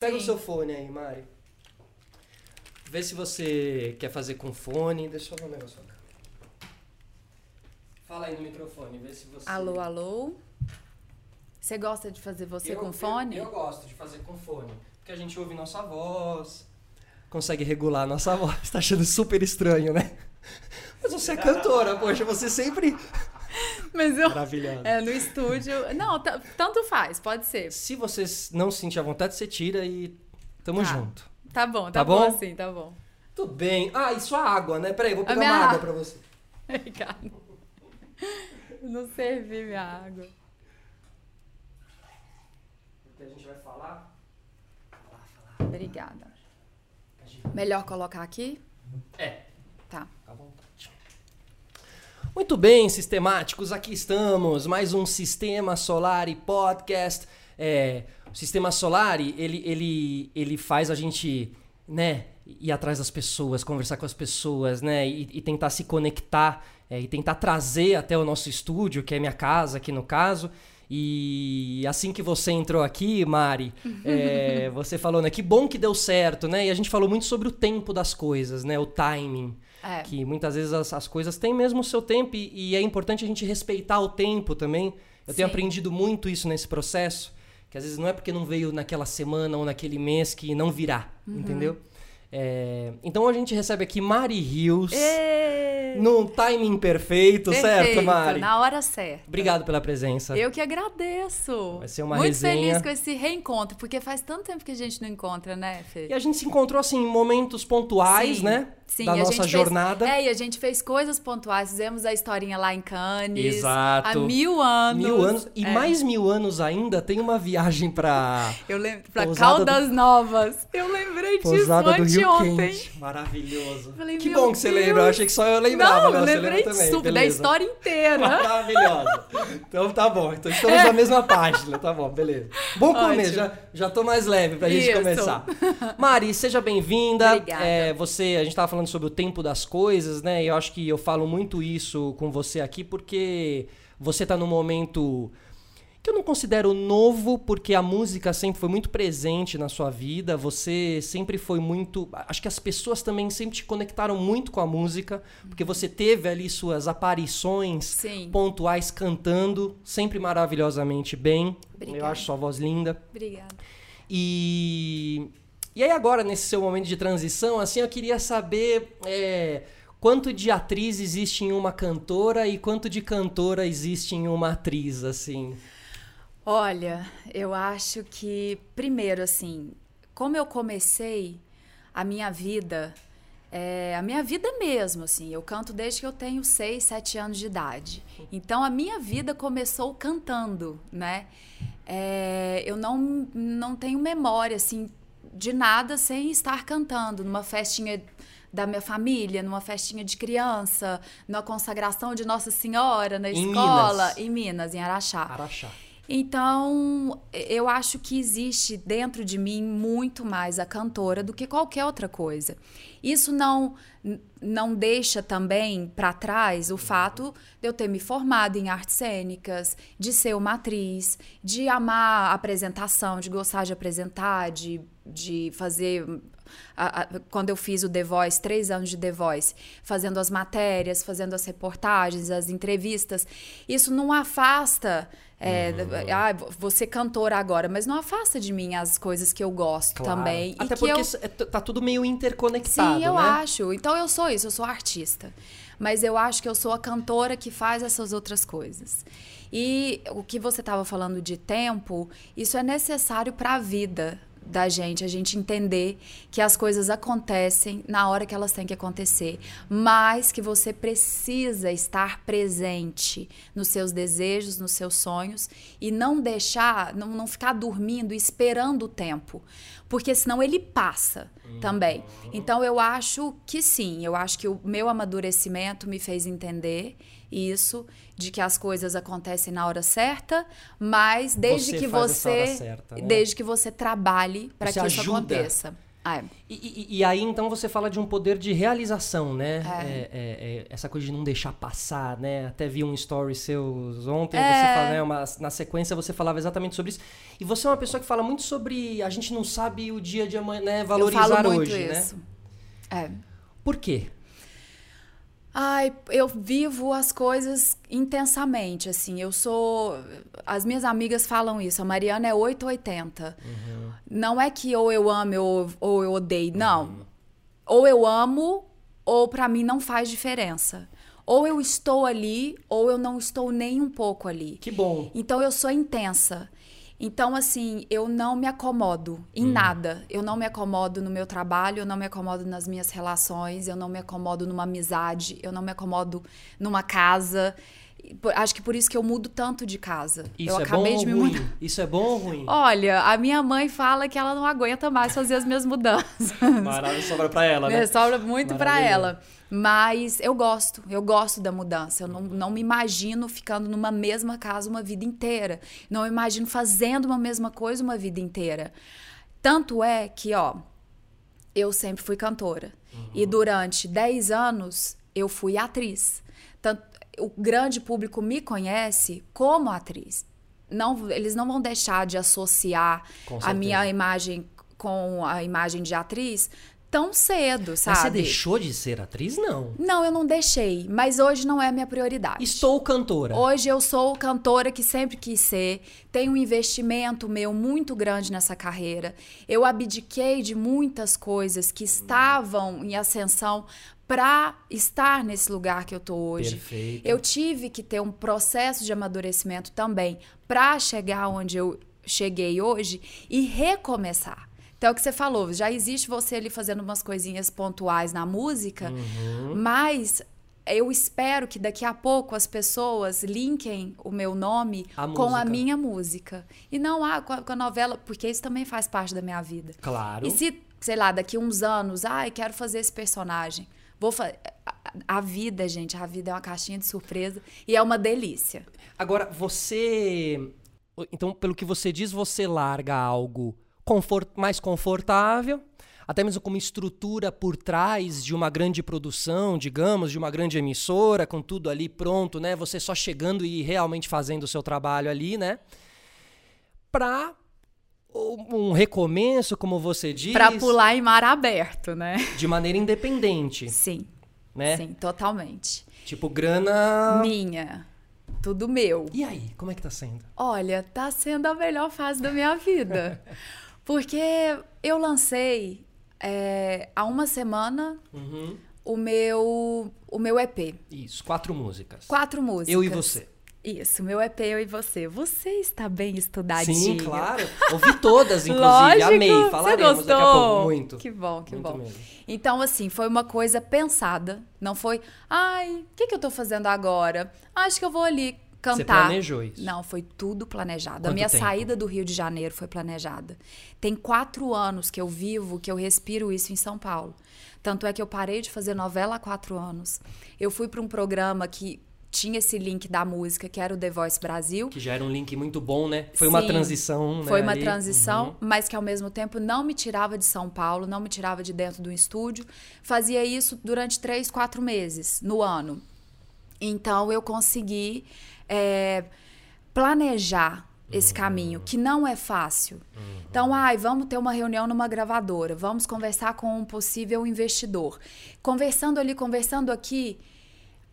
Pega Sim. o seu fone aí, Mari. Vê se você quer fazer com fone. Deixa eu ver um negócio aqui. Fala aí no microfone, vê se você. Alô, alô? Você gosta de fazer você eu, com fone? Eu, eu, gosto de fazer com fone. Porque a gente ouve nossa voz, consegue regular nossa voz. Tá achando super estranho, né? Mas você é cantora, poxa, você sempre. Mas eu. Maravilhosa. É, no estúdio. Não, tanto faz, pode ser. Se você não sentir a vontade, você tira e tamo tá. junto. Tá bom, tá, tá bom? bom assim, tá bom. Tudo bem. Ah, e sua água, né? Peraí, vou pegar minha... uma água pra você. Obrigada. Não servi minha água. Porque a gente vai falar. Falar, falar. Obrigada. Melhor colocar aqui? É. Tá. Tá bom. Muito bem, sistemáticos, aqui estamos. Mais um Sistema Solar e Podcast. É, o Sistema Solar, ele, ele, ele faz a gente, né, ir atrás das pessoas, conversar com as pessoas, né, e, e tentar se conectar é, e tentar trazer até o nosso estúdio, que é minha casa aqui no caso. E assim que você entrou aqui, Mari, é, você falou, né? Que bom que deu certo, né? E a gente falou muito sobre o tempo das coisas, né? O timing. É. Que muitas vezes as, as, coisas têm mesmo o seu tempo e, e, é importante a gente respeitar o tempo também. Eu Sim. tenho aprendido muito isso nesse processo. Que às vezes não é porque não veio naquela semana ou naquele mês que não virá, uhum. entendeu? É, então a gente recebe aqui Mari Rios. Num timing perfeito, perfeito, certo, Mari? Na hora certa. Obrigado pela presença. Eu que agradeço. Vai ser uma Muito resenha. feliz com esse reencontro, porque faz tanto tempo que a gente não encontra, né, Fê? E a gente se encontrou, assim, em momentos pontuais, Sim. né? Sim, da nossa jornada. Fez, é, e a gente fez coisas pontuais, fizemos a historinha lá em Cannes. Exato. Há mil anos. Mil anos. E é. mais mil anos ainda, tem uma viagem pra. Eu lembro, pra Caldas do... Novas. Eu lembrei Pousada disso anteontem. Maravilhoso. Falei, que bom que você lembra. Eu achei que só eu lembrava. Não, né? eu lembrei super, da história inteira. Maravilhosa. Então tá bom. Então estamos é. na mesma página. Tá bom, beleza. Bom começo. Já, já tô mais leve pra gente Isso. começar. Mari, seja bem-vinda. Obrigada. É, você, a gente tava falando sobre o tempo das coisas, né? E eu acho que eu falo muito isso com você aqui porque você tá num momento eu não considero novo, porque a música sempre foi muito presente na sua vida. Você sempre foi muito. Acho que as pessoas também sempre te conectaram muito com a música, porque você teve ali suas aparições Sim. pontuais cantando, sempre maravilhosamente bem. Obrigada. Eu acho sua voz linda. Obrigada. E. E aí, agora, nesse seu momento de transição, assim, eu queria saber. É, quanto de atriz existe em uma cantora e quanto de cantora existe em uma atriz, assim? Olha, eu acho que, primeiro, assim, como eu comecei a minha vida, é, a minha vida mesmo, assim, eu canto desde que eu tenho 6, 7 anos de idade. Então, a minha vida começou cantando, né? É, eu não, não tenho memória, assim, de nada sem estar cantando numa festinha da minha família, numa festinha de criança, numa consagração de Nossa Senhora na em escola, Minas. em Minas, em Araxá. Araxá. Então, eu acho que existe dentro de mim muito mais a cantora do que qualquer outra coisa. Isso não não deixa também para trás o fato de eu ter me formado em artes cênicas, de ser uma atriz, de amar a apresentação, de gostar de apresentar, de, de fazer a, a, quando eu fiz o The Voice, três anos de The Voice, fazendo as matérias, fazendo as reportagens, as entrevistas, isso não afasta é, uhum. ah, você cantora agora, mas não afasta de mim as coisas que eu gosto claro. também. Até porque eu... É, tá tudo meio interconectado. Sim, eu né? acho. Então eu sou isso, eu sou artista. Mas eu acho que eu sou a cantora que faz essas outras coisas. E o que você estava falando de tempo, isso é necessário para a vida da gente, a gente entender que as coisas acontecem na hora que elas têm que acontecer, mas que você precisa estar presente nos seus desejos, nos seus sonhos e não deixar, não, não ficar dormindo esperando o tempo, porque senão ele passa também. Então eu acho que sim, eu acho que o meu amadurecimento me fez entender isso de que as coisas acontecem na hora certa, mas desde você que você certa, né? desde que você trabalhe para que ajuda. isso aconteça. É. E, e- e aí, então, você fala de um poder de realização, né? É. É, é, é, essa coisa de não deixar passar, né? Até vi um story seu ontem, É. você fala, né? Uma- na sequência você falava exatamente sobre isso. E você é uma pessoa que fala muito sobre a gente não sabe o dia de amanhã, né? Eu Valorizar falo muito hoje, isso. né? É. Por quê? Ai, eu vivo as coisas intensamente, assim. Eu sou. As minhas amigas falam isso. A Mariana é 880. Não é que ou eu amo ou, ou eu odeio. Não. Ou eu amo, ou pra mim não faz diferença. Ou eu estou ali, ou eu não estou nem um pouco ali. Que bom. Então eu sou intensa. Então, assim, eu não me acomodo em nada. Eu não me acomodo no meu trabalho, eu não me acomodo nas minhas relações, eu não me acomodo numa amizade, eu não me acomodo numa casa. Acho que por isso que eu mudo tanto de casa. Isso eu é acabei bom de me ou ruim? mudar. Isso é bom ou ruim? Olha, a minha mãe fala que ela não aguenta mais fazer as minhas mudanças. Maravilha, sobra pra ela, né? É, sobra muito pra Maravilhoso. ela. Mas eu gosto, eu gosto da mudança. Eu não, não me imagino ficando numa mesma casa uma vida inteira. Não me imagino fazendo uma mesma coisa uma vida inteira. Tanto é que, ó, eu sempre fui cantora. E durante 10 anos eu fui atriz. Tanto, o grande público me conhece como atriz. Não, eles não vão deixar de associar a minha imagem com a imagem de atriz tão cedo, sabe? Mas você deixou de ser atriz? Não. Não, eu não deixei, mas hoje não é a minha prioridade. Estou cantora. Hoje eu sou cantora que sempre quis ser, tenho um investimento meu muito grande nessa carreira. Eu abdiquei de muitas coisas que estavam em ascensão para estar nesse lugar que eu tô hoje. Perfeito. Eu tive que ter um processo de amadurecimento também para chegar onde eu cheguei hoje e recomeçar. Então, é o que você falou, já existe você ali fazendo umas coisinhas pontuais na música, Uhum. mas eu espero que daqui a pouco as pessoas linkem o meu nome A com a música. minha música. E não ah, com, a, com a novela, porque isso também faz parte da minha vida. Claro. E se, sei lá, daqui uns anos, ai, quero fazer esse personagem. Vou fa... a- vida, gente, a vida é uma caixinha de surpresa e é uma delícia. Agora, você. Então, pelo que você diz, você larga algo confort- mais confortável, até mesmo com uma estrutura por trás de uma grande produção, digamos, de uma grande emissora, com tudo ali pronto, né? Você só chegando e realmente fazendo o seu trabalho ali, né? Pra um recomeço, como você diz, Pra pular em mar aberto, né? de maneira independente, Sim, né? sim, totalmente. Tipo, grana. Minha. Tudo meu. E aí, como é que tá sendo? Olha, tá sendo a melhor fase da minha vida. Porque eu lancei é, há uma semana Uhum. o meu, o meu EP. Isso, quatro músicas. Quatro músicas. Eu e você. Isso, meu EP, eu e você. Você está bem estudadinho. Sim, claro. Ouvi todas, inclusive. Lógico. Amei. Falaremos Você daqui a pouco. Muito. Que bom, que Muito bom. mesmo. Então, assim, foi uma coisa pensada. Não foi, ai, o que, que eu tô fazendo agora? Acho que eu vou ali cantar. Você planejou isso? Não, foi tudo planejado. Quanto a minha tempo? saída do Rio de Janeiro foi planejada. Tem quatro anos que eu vivo, que eu respiro isso em São Paulo. Tanto é que eu parei de fazer novela há quatro anos. Eu fui para um programa que tinha esse link da música, que era o The Voice Brasil. Que já era um link muito bom, né? Foi uma Sim, transição, né? Foi uma ali. transição, Uhum. mas que ao mesmo tempo não me tirava de São Paulo, não me tirava de dentro do estúdio. Fazia isso durante três, quatro meses no ano. Então eu consegui é, planejar esse caminho, que não é fácil. Então, ai, vamos ter uma reunião numa gravadora, vamos conversar com um possível investidor. Conversando ali, conversando aqui,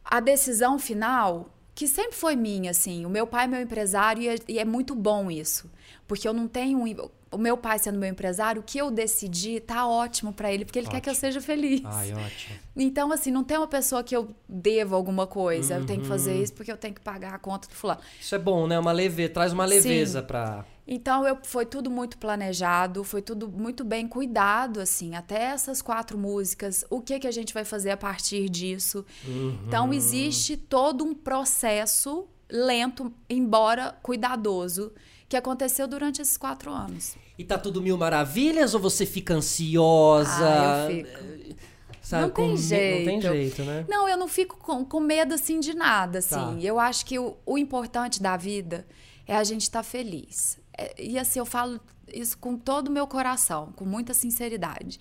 a decisão final, que sempre foi minha, assim, o meu pai é meu empresário e é, e é muito bom isso, porque eu não tenho o meu pai sendo meu empresário, o que eu decidi tá ótimo pra ele, porque ele quer que eu Ótimo. seja feliz. Ai, ótimo. Então, assim, não tem uma pessoa que eu devo alguma coisa, eu tenho que fazer Uhum. isso porque eu tenho que pagar a conta do fulano. Isso é bom, né? Uma leve... Traz uma leveza Sim. pra... Então, eu, foi tudo muito planejado, foi tudo muito bem cuidado, assim, até essas quatro músicas, o que, que a gente vai fazer a partir disso. Uhum. Então, existe todo um processo lento, embora cuidadoso, que aconteceu durante esses quatro anos. E tá tudo mil maravilhas ou você fica ansiosa? Ah, eu fico. Sabe, Não tem me- Não tem jeito. jeito, né? Não, eu não fico com, com medo, assim, de nada, assim. Tá. Eu acho que o, o importante da vida é a gente estar feliz. É, e, assim, eu falo isso com todo o meu coração, com muita sinceridade.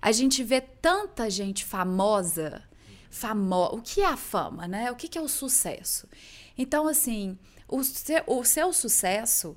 A gente vê tanta gente famosa, famosa. O que é a fama, né? O que é o sucesso? Então, assim, o seu, o seu sucesso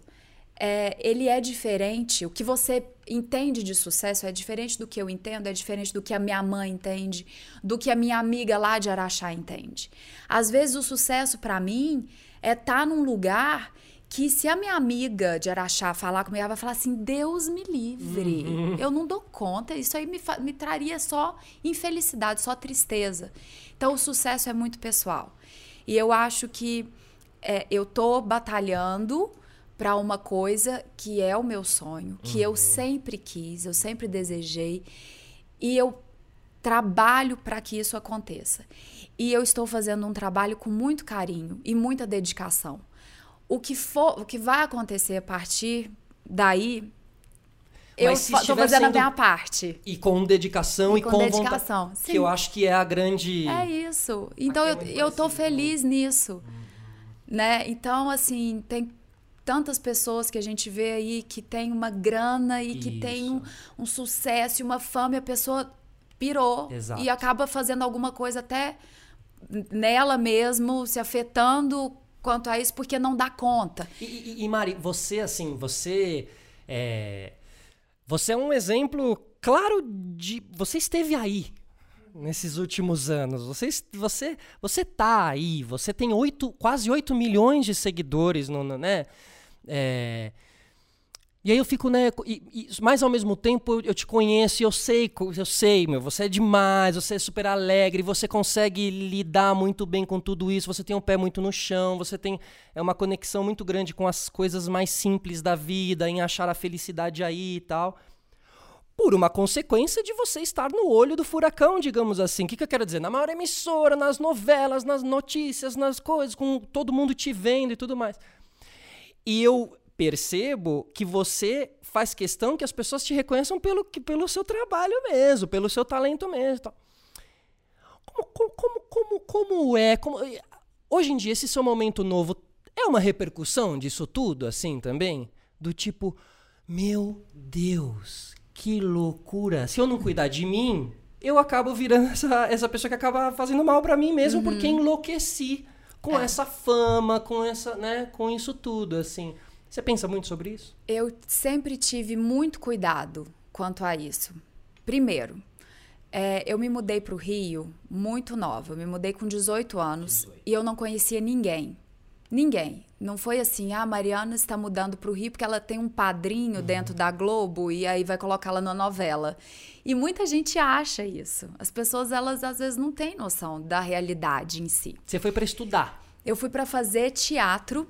é, ele é diferente. O que você entende de sucesso é diferente do que eu entendo, é diferente do que a minha mãe entende, do que a minha amiga lá de Araxá entende. Às vezes o sucesso para mim é estar tá num lugar que se a minha amiga de Araxá falar comigo, ela vai falar assim: Deus me livre, uhum. eu não dou conta, isso aí me, me traria só infelicidade, só tristeza. Então o sucesso é muito pessoal. E eu acho que é, eu tô batalhando para uma coisa que é o meu sonho, que uhum. eu sempre quis, eu sempre desejei e eu trabalho para que isso aconteça. E eu estou fazendo um trabalho com muito carinho e muita dedicação. O que for, o que vai acontecer a partir daí, eu estou fazendo a minha parte. E com dedicação e, e com, com dedicação. Vontade, que eu acho que é a grande. É isso. Então eu, eu tô feliz nisso. Uhum. Né? Então, assim, tem tantas pessoas que a gente vê aí que tem uma grana e que tem um, um, sucesso e uma fama e a pessoa pirou Exato. e acaba fazendo alguma coisa até nela mesmo, se afetando quanto a isso, porque não dá conta. E, e, e Mari, você, assim, você é, você é um exemplo claro de. Você esteve aí nesses últimos anos. Você, você, você tá aí, você tem oito, quase 8 milhões de seguidores no, no né? É... E aí eu fico, né? E, e, mas ao mesmo tempo eu te conheço e eu sei, eu sei, meu, você é demais, você é super alegre, você consegue lidar muito bem com tudo isso, você tem um pé muito no chão, você tem é uma conexão muito grande com as coisas mais simples da vida, em achar a felicidade aí e tal. Por uma consequência de você estar no olho do furacão, digamos assim. O que, que eu quero dizer? Na maior emissora, nas novelas, nas notícias, nas coisas, com todo mundo te vendo e tudo mais. E eu percebo que você faz questão que as pessoas te reconheçam pelo, pelo seu trabalho mesmo, pelo seu talento mesmo. Como, como, como, como é? Como, hoje em dia, esse seu momento novo é uma repercussão disso tudo, assim, também? Do tipo, meu Deus, que loucura. Se eu não cuidar de mim, eu acabo virando essa, essa pessoa que acaba fazendo mal para mim mesmo uhum. porque enlouqueci com é. essa fama, com essa, né, com isso tudo, assim. Você pensa muito sobre isso? Eu sempre tive muito cuidado quanto a isso. Primeiro, é, eu me mudei para o Rio muito nova. Eu me mudei com 18 anos 18. e eu não conhecia ninguém. Ninguém. Não foi assim, ah, a Mariana está mudando para o Rio porque ela tem um padrinho uhum. dentro da Globo e aí vai colocá-la na novela. E muita gente acha isso. As pessoas, elas às vezes não têm noção da realidade em si. Você foi para estudar? Eu fui para fazer teatro.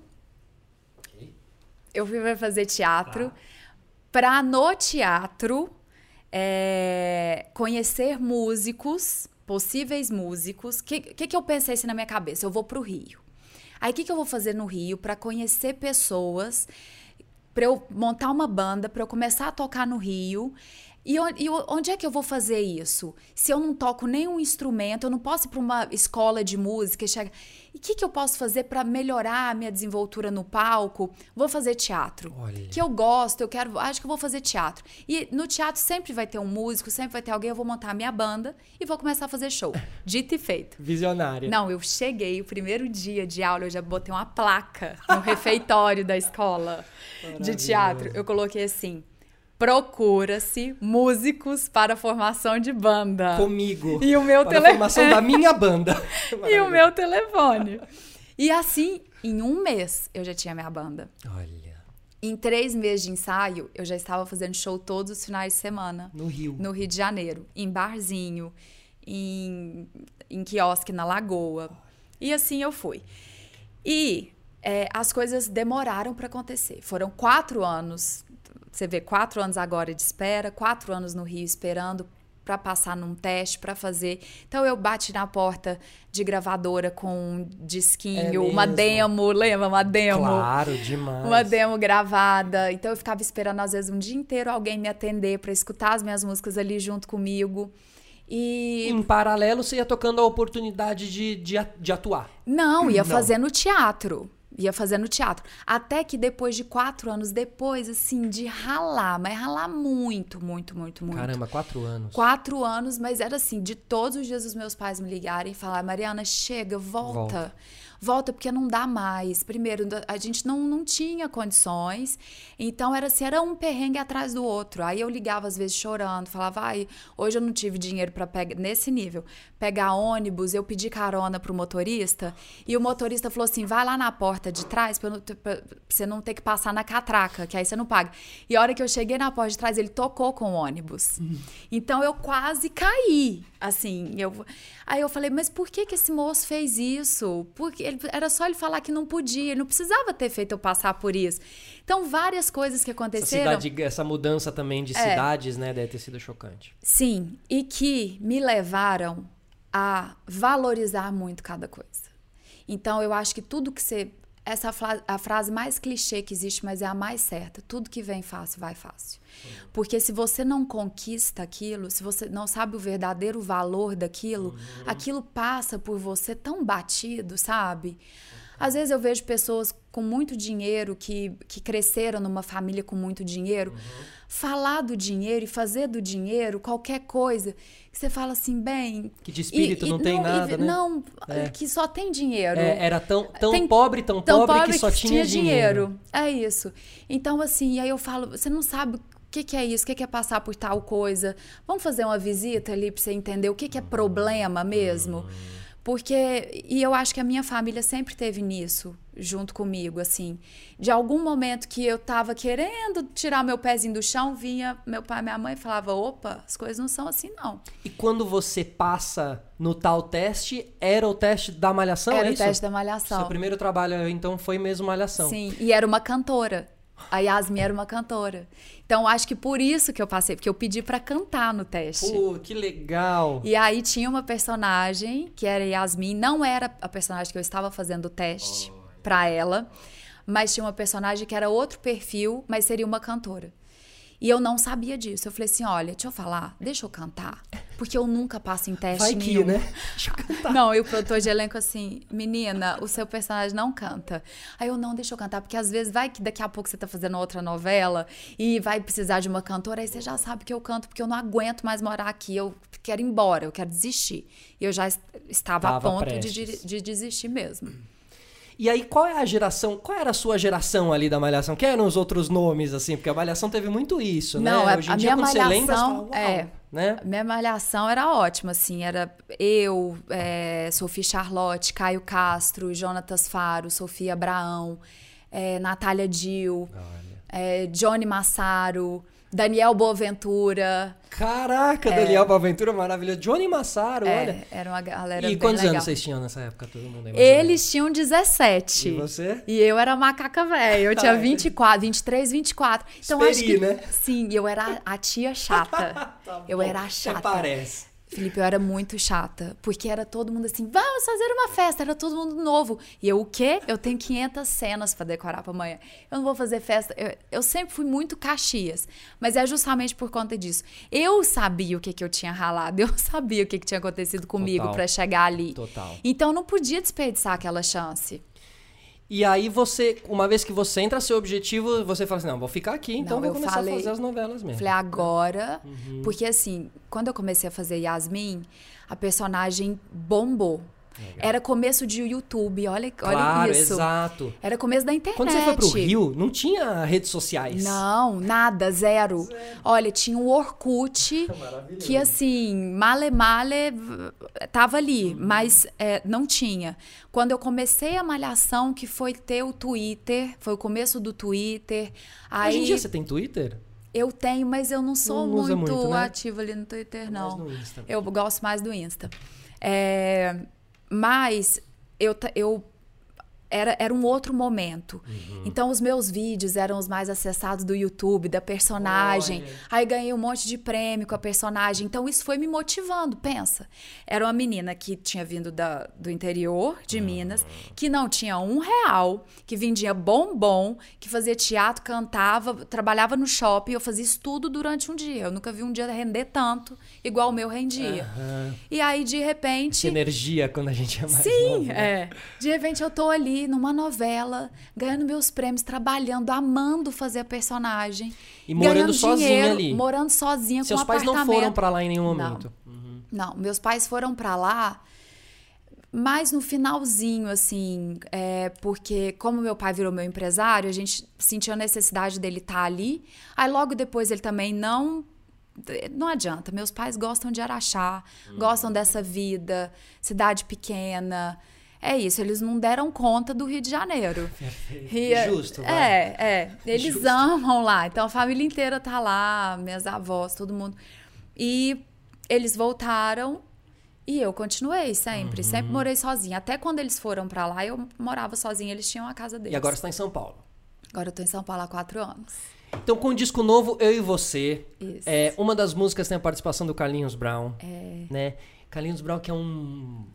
Eu fui para fazer teatro. Ah. Para no teatro é, conhecer músicos, possíveis músicos. O que, que, que eu pensei assim na minha cabeça? Eu vou para o Rio. Aí o que, que eu vou fazer no Rio para conhecer pessoas, para eu montar uma banda, para eu começar a tocar no Rio e onde é que eu vou fazer isso? Se eu não toco nenhum instrumento, eu não posso ir para uma escola de música e chegar. E o que, que eu posso fazer para melhorar a minha desenvoltura no palco? Vou fazer teatro. Olha. Que eu gosto, eu quero. Acho que eu vou fazer teatro. E no teatro sempre vai ter um músico, sempre vai ter alguém. Eu vou montar a minha banda e vou começar a fazer show. Dito e feito. Visionária. Não, eu cheguei, o primeiro dia de aula, eu já botei uma placa no refeitório da escola de teatro. Eu coloquei assim procura-se músicos para formação de banda. Comigo. E o meu telefone. formação da minha banda. e o meu telefone. E assim, em um mês, eu já tinha minha banda. Olha. Em três meses de ensaio, eu já estava fazendo show todos os finais de semana. No Rio. No Rio de Janeiro. Em barzinho, em, em quiosque na Lagoa. E assim eu fui. E é, as coisas demoraram para acontecer. Foram quatro anos você vê quatro anos agora de espera, quatro anos no Rio esperando para passar num teste, para fazer. Então eu bati na porta de gravadora com um disquinho, é uma demo, lembra? Uma demo. Claro, demais. Uma demo gravada. Então eu ficava esperando às vezes um dia inteiro alguém me atender para escutar as minhas músicas ali junto comigo. E... Em paralelo, você ia tocando a oportunidade de, de, de atuar? Não, ia Não. fazendo teatro ia fazendo teatro. Até que depois de quatro anos, depois, assim, de ralar, mas ralar muito, muito, muito, muito. Caramba, quatro anos. Quatro anos, mas era assim, de todos os dias os meus pais me ligarem e falar, Mariana, chega, volta. volta volta porque não dá mais. Primeiro, a gente não, não tinha condições, então era assim, era um perrengue atrás do outro. Aí eu ligava às vezes chorando, falava, ai, hoje eu não tive dinheiro para pegar, nesse nível, pegar ônibus, eu pedi carona pro motorista, e o motorista falou assim, vai lá na porta de trás pra, pra, pra você não ter que passar na catraca, que aí você não paga. E a hora que eu cheguei na porta de trás, ele tocou com o ônibus. Uhum. Então eu quase caí, assim, eu... Aí eu falei, mas por que que esse moço fez isso? Porque ele, era só ele falar que não podia, ele não precisava ter feito eu passar por isso. Então, várias coisas que aconteceram. Essa, cidade, essa mudança também de é, cidades, né, deve ter sido chocante. Sim, e que me levaram a valorizar muito cada coisa. Então, eu acho que tudo que você essa a frase mais clichê que existe, mas é a mais certa. Tudo que vem fácil, vai fácil. Porque se você não conquista aquilo, se você não sabe o verdadeiro valor daquilo, uhum. aquilo passa por você tão batido, sabe? Às vezes eu vejo pessoas com muito dinheiro, que, que cresceram numa família com muito dinheiro, uhum. falar do dinheiro e fazer do dinheiro qualquer coisa. Que você fala assim, bem. Que de espírito e, não e, tem não, nada, e, né? Não, é. que só tem dinheiro. É, era tão, tão tem, pobre, tão, tão pobre, pobre, que só que tinha, tinha dinheiro. dinheiro. É isso. Então, assim, aí eu falo, você não sabe o que, que, é isso? O que, que, é passar por tal coisa? Vamos fazer uma visita ali para você entender o que, que é problema mesmo? Uhum. Porque, e eu acho que a minha família sempre teve nisso, junto comigo, assim. De algum momento que eu tava querendo tirar meu pezinho do chão, vinha meu pai e minha mãe falava: opa, as coisas não são assim, não. E quando você passa no tal teste, era o teste da malhação? Era é o teste da malhação. Seu primeiro trabalho, então, foi mesmo malhação. Sim, e era uma cantora. A Yasmin era uma cantora. Então, acho que por isso que eu passei, porque eu pedi para cantar no teste. Pô, que legal! E aí tinha uma personagem, que era Yasmin, não era a personagem que eu estava fazendo o teste oh. para ela, mas tinha uma personagem que era outro perfil, mas seria uma cantora. E eu não sabia disso. Eu falei assim: olha, deixa eu falar, deixa eu cantar. Porque eu nunca passo em teste Vai nenhum. Que, né? Deixa eu cantar. Não, e o produtor de elenco assim, menina, o seu personagem não canta. Aí eu não, deixa eu cantar, porque às vezes vai que daqui a pouco você tá fazendo outra novela e vai precisar de uma cantora, aí você já sabe que eu canto, porque eu não aguento mais morar aqui, eu quero ir embora, eu quero desistir. E eu já estava Tava a ponto de, de, de desistir mesmo. E aí, qual é a geração? Qual era a sua geração ali da Malhação? Quem eram os outros nomes, assim? Porque a Malhação teve muito isso, Não, né? Hoje em a dia, minha malhação, você lembra, você fala, é, né? Minha malhação era ótima, assim. Era eu, é, Sofia Charlotte, Caio Castro, Jonatas Faro, Sofia Abraão, é, Natália Dil, é, Johnny Massaro... Daniel Boaventura. Caraca, é. Daniel Boaventura maravilhoso. Johnny Massaro, é, olha. Era uma galera E quantos legal. anos vocês tinham nessa época, todo mundo aí? Eles tinham 17. E você? E eu era macaca velha. Eu tinha Ai, 24, 23, 24. Então Esperi, acho que. né? Sim, eu era a tia chata. tá eu era a chata. Até parece. Felipe, eu era muito chata, porque era todo mundo assim, vamos fazer uma festa, era todo mundo novo. E eu, o quê? Eu tenho 500 cenas para decorar para amanhã. Eu não vou fazer festa. Eu, eu, sempre fui muito caxias, mas é justamente por conta disso. Eu sabia o que, que eu tinha ralado, eu sabia o que, que tinha acontecido comigo para chegar ali. Total. Então eu não podia desperdiçar aquela chance. E aí você, uma vez que você entra seu objetivo, você fala assim, não, vou ficar aqui, então não, vou começar falei, a fazer as novelas mesmo. Falei, agora, uhum. porque assim, quando eu comecei a fazer Yasmin, a personagem bombou. Legal. Era começo de YouTube, olha, claro, olha isso. exato. Era começo da internet. Quando você foi pro Rio, não tinha redes sociais. Não, nada, zero. zero. Olha, tinha o Orkut, que assim, male male tava ali, uhum. mas é, não tinha. Quando eu comecei a malhação, que foi ter o Twitter, foi o começo do Twitter. Aí... Hoje em dia você tem Twitter? Eu tenho, mas eu não sou não muito, muito né? ativa ali no Twitter, não. Mais no Insta. Eu gosto mais do Insta. É, mas eu, eu era, era um outro momento. Uhum. Então, os meus vídeos eram os mais acessados do YouTube, da personagem. Olha. Aí ganhei um monte de prêmio com a personagem. Então, isso foi me motivando. Pensa, era uma menina que tinha vindo da, do interior de uhum. Minas, que não tinha um real, que vendia bombom, que fazia teatro, cantava, trabalhava no shopping. Eu fazia isso tudo durante um dia. Eu nunca vi um dia render tanto, igual o meu rendia. Uhum. E aí, de repente. Essa energia quando a gente é mais Sim, novo, né? é. De repente, eu tô ali ali numa novela, ganhando meus prêmios, trabalhando, amando fazer a personagem. E morando ganhando sozinha dinheiro, ali. Morando sozinha Seus com um pais não apartamento. foram pra lá em nenhum Não. momento. Uhum. Não, meus pais foram pra lá mais no finalzinho, assim, é, porque como meu pai virou meu empresário, a gente sentiu a necessidade dele estar ali. Aí logo depois ele também não. Não adianta, meus pais gostam de Araxá, gostam dessa vida, cidade pequena. É isso, eles não deram conta do Rio de Janeiro. E, é- Justo, vai. É, é. Eles Justo. amam lá. Então a família inteira tá lá, minhas avós, todo mundo. E eles voltaram e eu continuei sempre. Uhum. Sempre morei sozinha. Até quando eles foram pra lá, eu morava sozinha. Eles tinham a casa deles. E agora você tá em São Paulo. Agora eu tô em São Paulo há quatro anos. Então, com o disco novo, Eu e Você, Isso. é, uma das músicas tem a participação do Carlinhos Brown. É. Né? Carlinhos Brown, que é um.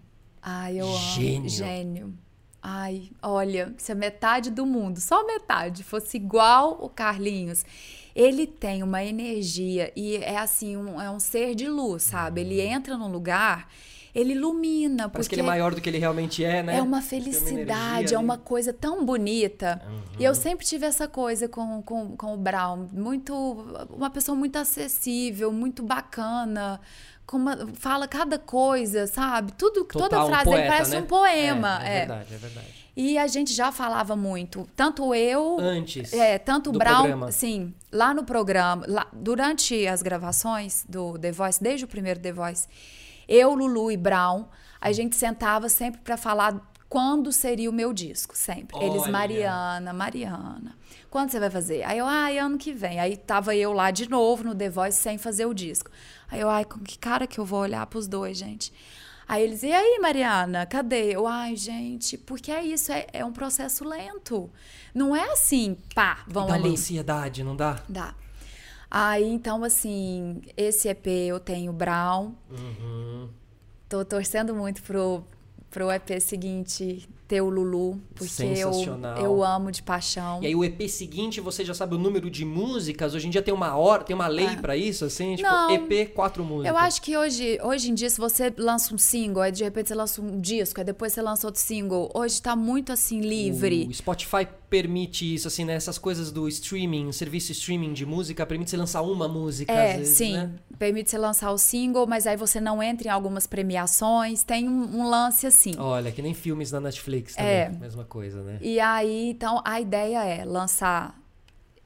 Ai, eu amo. Gênio. Gênio. Ai, olha, se a metade do mundo, só metade, fosse igual o Carlinhos, ele tem uma energia e é assim, um, é um ser de luz, sabe? Ele entra num lugar, ele ilumina. Parece que porque ele é maior do que ele realmente é, né? É uma felicidade, energia é uma coisa tão bonita. Uhum. E eu sempre tive essa coisa com, com, com o Brown. Muito, uma pessoa muito acessível, muito bacana. Com uma- fala cada coisa, sabe? Tudo, Total, toda um frase dele poeta, parece né? um poema. É, é é. verdade, é verdade. E a gente já falava muito, tanto eu, Antes é, tanto o Brown, programa. sim, lá no programa, lá, durante as gravações do The Voice, desde o primeiro The Voice, eu, Lulu e Brown, a gente sentava sempre para falar quando seria o meu disco, sempre. Eles, Olha. Mariana, Mariana, quando você vai fazer? Aí eu, ai, ano que vem. Aí tava eu lá de novo no The Voice sem fazer o disco. Aí eu, ai, com que cara que eu vou olhar pros dois, gente? Aí eles, e aí, Mariana, cadê? Eu, ai, gente, porque é isso, é, é um processo lento. Não é assim, pá, vão Dá uma ali. ansiedade, não dá? Dá. Aí, então, assim, esse EP eu tenho Brown. Uhum. Tô torcendo muito pro, pro EP seguinte ter o Lulu, porque eu, Sensacional. eu amo de paixão. E aí o EP seguinte, você já sabe o número de músicas? Hoje em dia tem uma hora, tem uma lei pra isso, assim? Tipo, Ah. Não. EP, quatro músicas. Eu acho que hoje, hoje em dia, se você lança um single, aí de repente você lança um disco, aí depois você lança outro single, hoje tá muito assim, livre. O Spotify permite isso, assim, né? Essas coisas do streaming, serviço streaming de música, permite você lançar uma música, É, às vezes, sim. né? Permite você lançar o single, mas aí você não entra em algumas premiações. Tem um, um lance assim. Olha, que nem filmes na Netflix também. É. Mesma coisa, né? E aí, então, a ideia é lançar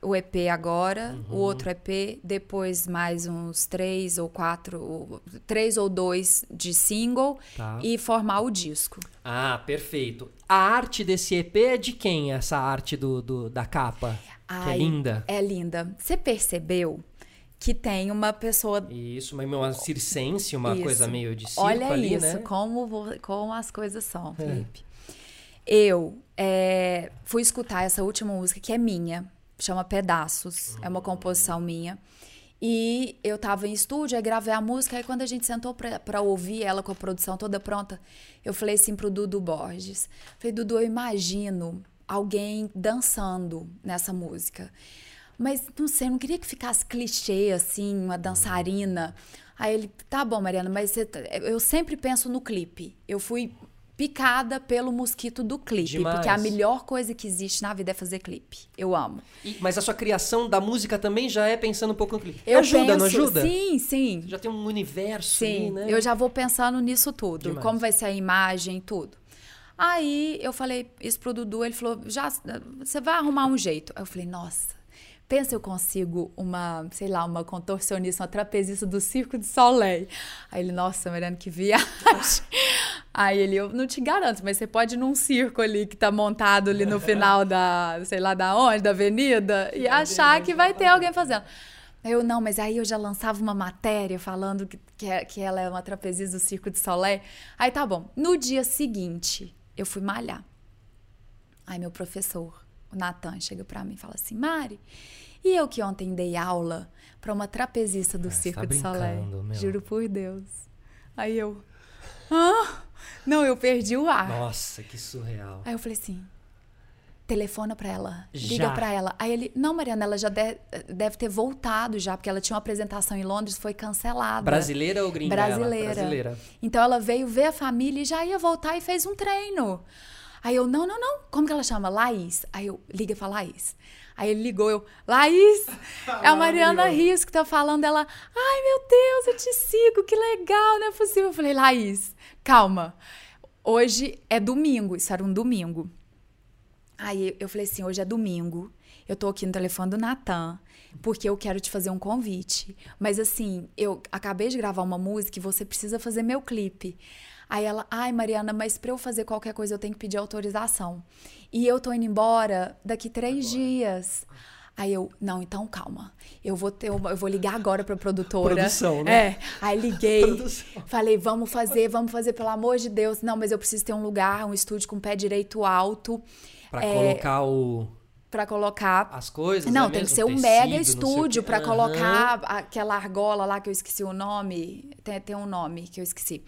o EP agora, Uhum. o outro EP, depois mais uns três ou quatro, três ou dois de single Tá. e formar o disco. Ah, perfeito. A arte desse EP é de quem, essa arte do, do- da capa? que é Ai, linda. É linda. Você percebeu que tem uma pessoa Isso, uma, uma circense, uma Isso. coisa meio de circo Olha ali, isso, né? como, como as coisas são, Felipe. Eu é, fui escutar essa última música que é minha, chama Pedaços, é uma composição minha. E eu tava em estúdio, aí gravei a música, aí quando a gente sentou pra, pra ouvir ela com a produção toda pronta, eu falei assim pro Dudu Borges. Falei, Dudu, eu imagino alguém dançando nessa música. Mas não sei, eu não queria que ficasse clichê, assim, uma dançarina. Aí ele, tá bom, Mariana, mas você tá- eu sempre penso no clipe. Eu fui picada pelo mosquito do clipe, Demais. porque a melhor coisa que existe na vida é fazer clipe. Eu amo. E- mas a sua criação da música também já é pensando um pouco no clipe. Eu ajuda, penso, não ajuda? Sim, sim. Já tem um universo aí, Sim, né? eu já vou pensando nisso tudo. Demais. Como vai ser a imagem, tudo. Aí eu falei isso pro Dudu, ele falou, já, você vai arrumar um jeito. Aí eu falei, nossa, pensa eu consigo uma, sei lá, uma contorcionista, uma trapezista do Circo de Soleil. Aí ele, nossa, Mariana, que viagem. Aí ele, eu não te garanto, mas você pode ir num circo ali que tá montado ali no final da, sei lá da onde, da avenida, e achar que vai ter alguém fazendo. Eu, não, mas aí eu já lançava uma matéria falando que, que, é- que ela é uma trapezista do Circo de Soleil. Aí tá bom. No dia seguinte, eu fui malhar. Aí meu professor, o Natan, chega pra mim e fala assim, Mari, e eu que ontem dei aula pra uma trapezista do Ah, Circo tá de Soleil? brincando, meu. Juro por Deus. Aí eu, ah, não, eu perdi o ar. Nossa, que surreal. Aí eu falei assim: telefona pra ela, liga pra ela. Aí ele, não, Mariana, ela já de- deve ter voltado já, porque ela tinha uma apresentação em Londres, foi cancelada. Brasileira ou gringa? Brasileira. Brasileira. Então ela veio ver a família e já ia voltar e fez um treino. Aí eu, não, não, não. Como que ela chama? Laís. Aí eu, liga pra Laís. Aí ele ligou, eu, Laís, é a Mariana Rios que tá falando. Ela, ai meu Deus, eu te sigo, que legal, não é possível. Eu falei, Laís, calma. Hoje é domingo, isso era um domingo. Aí eu falei assim, hoje é domingo. Eu tô aqui no telefone do Natan, porque eu quero te fazer um convite. Mas assim, eu acabei de gravar uma música e você precisa fazer meu clipe. Aí ela, ai Mariana, mas para eu fazer qualquer coisa eu tenho que pedir autorização. E eu tô indo embora daqui três agora. dias. Aí eu, não, então calma. Eu vou ter uma, eu vou ligar agora pra produtora. Produção, né? É. Aí liguei. Produção. Falei, vamos fazer, vamos fazer, pelo amor de Deus. Não, mas eu preciso ter um lugar, um estúdio com pé direito alto. Pra é, colocar o para colocar as coisas. Não, é tem que ser um mega estúdio para uhum. colocar aquela argola lá que eu esqueci o nome. Tem, tem um nome que eu esqueci.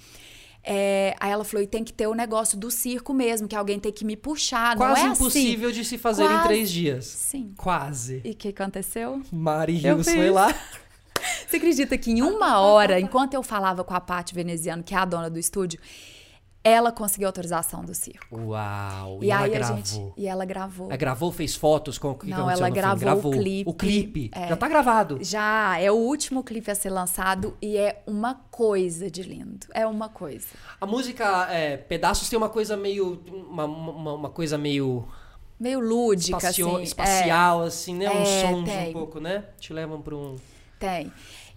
É, aí ela falou, e tem que ter o negócio do circo mesmo, que alguém tem que me puxar. Quase não é impossível assim. de se fazer Quase. em três dias. Sim. Quase. E o que aconteceu? Mari Rios foi lá. Você acredita que em uma hora, enquanto eu falava com a Paty Veneziano, que é a dona do estúdio, ela conseguiu autorização do circo. Uau! E, e aí a gente. E ela gravou. Ela gravou, fez fotos com o que Não, ela gravou, gravou, o clipe. O clipe. É, já tá gravado. Já, é o último clipe a ser lançado e é uma coisa de lindo. É uma coisa. A música é, Pedaços tem uma coisa meio. Uma, uma, uma coisa meio. Meio lúdica, espacio, assim. Espacial, é. assim, né? Um é, som um pouco, né? Te levam pra um. Tem.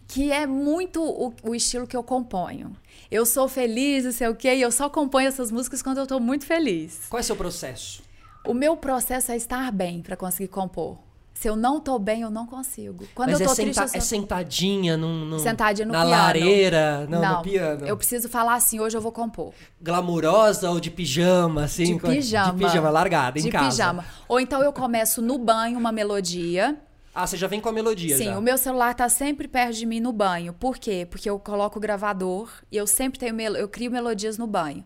Que é muito o, o estilo que eu componho eu sou feliz, não sei o quê, e eu só componho essas músicas quando eu tô muito feliz. Qual é o seu processo? O meu processo é estar bem para conseguir compor. Se eu não tô bem, eu não consigo. Quando Mas eu tô é, triste, senta eu sou... é sentadinha num, num, sentadinha no na piano. lareira, não, não, no piano. Eu preciso falar assim, hoje eu vou compor. Glamurosa ou de pijama, assim? De pijama. De pijama, largada, em de casa. De pijama. Ou então eu começo no banho uma melodia. Ah, você já vem com a melodia Sim, já. o meu celular tá sempre perto de mim no banho. Por quê? Porque eu coloco o gravador e eu sempre tenho mel eu crio melodias no banho.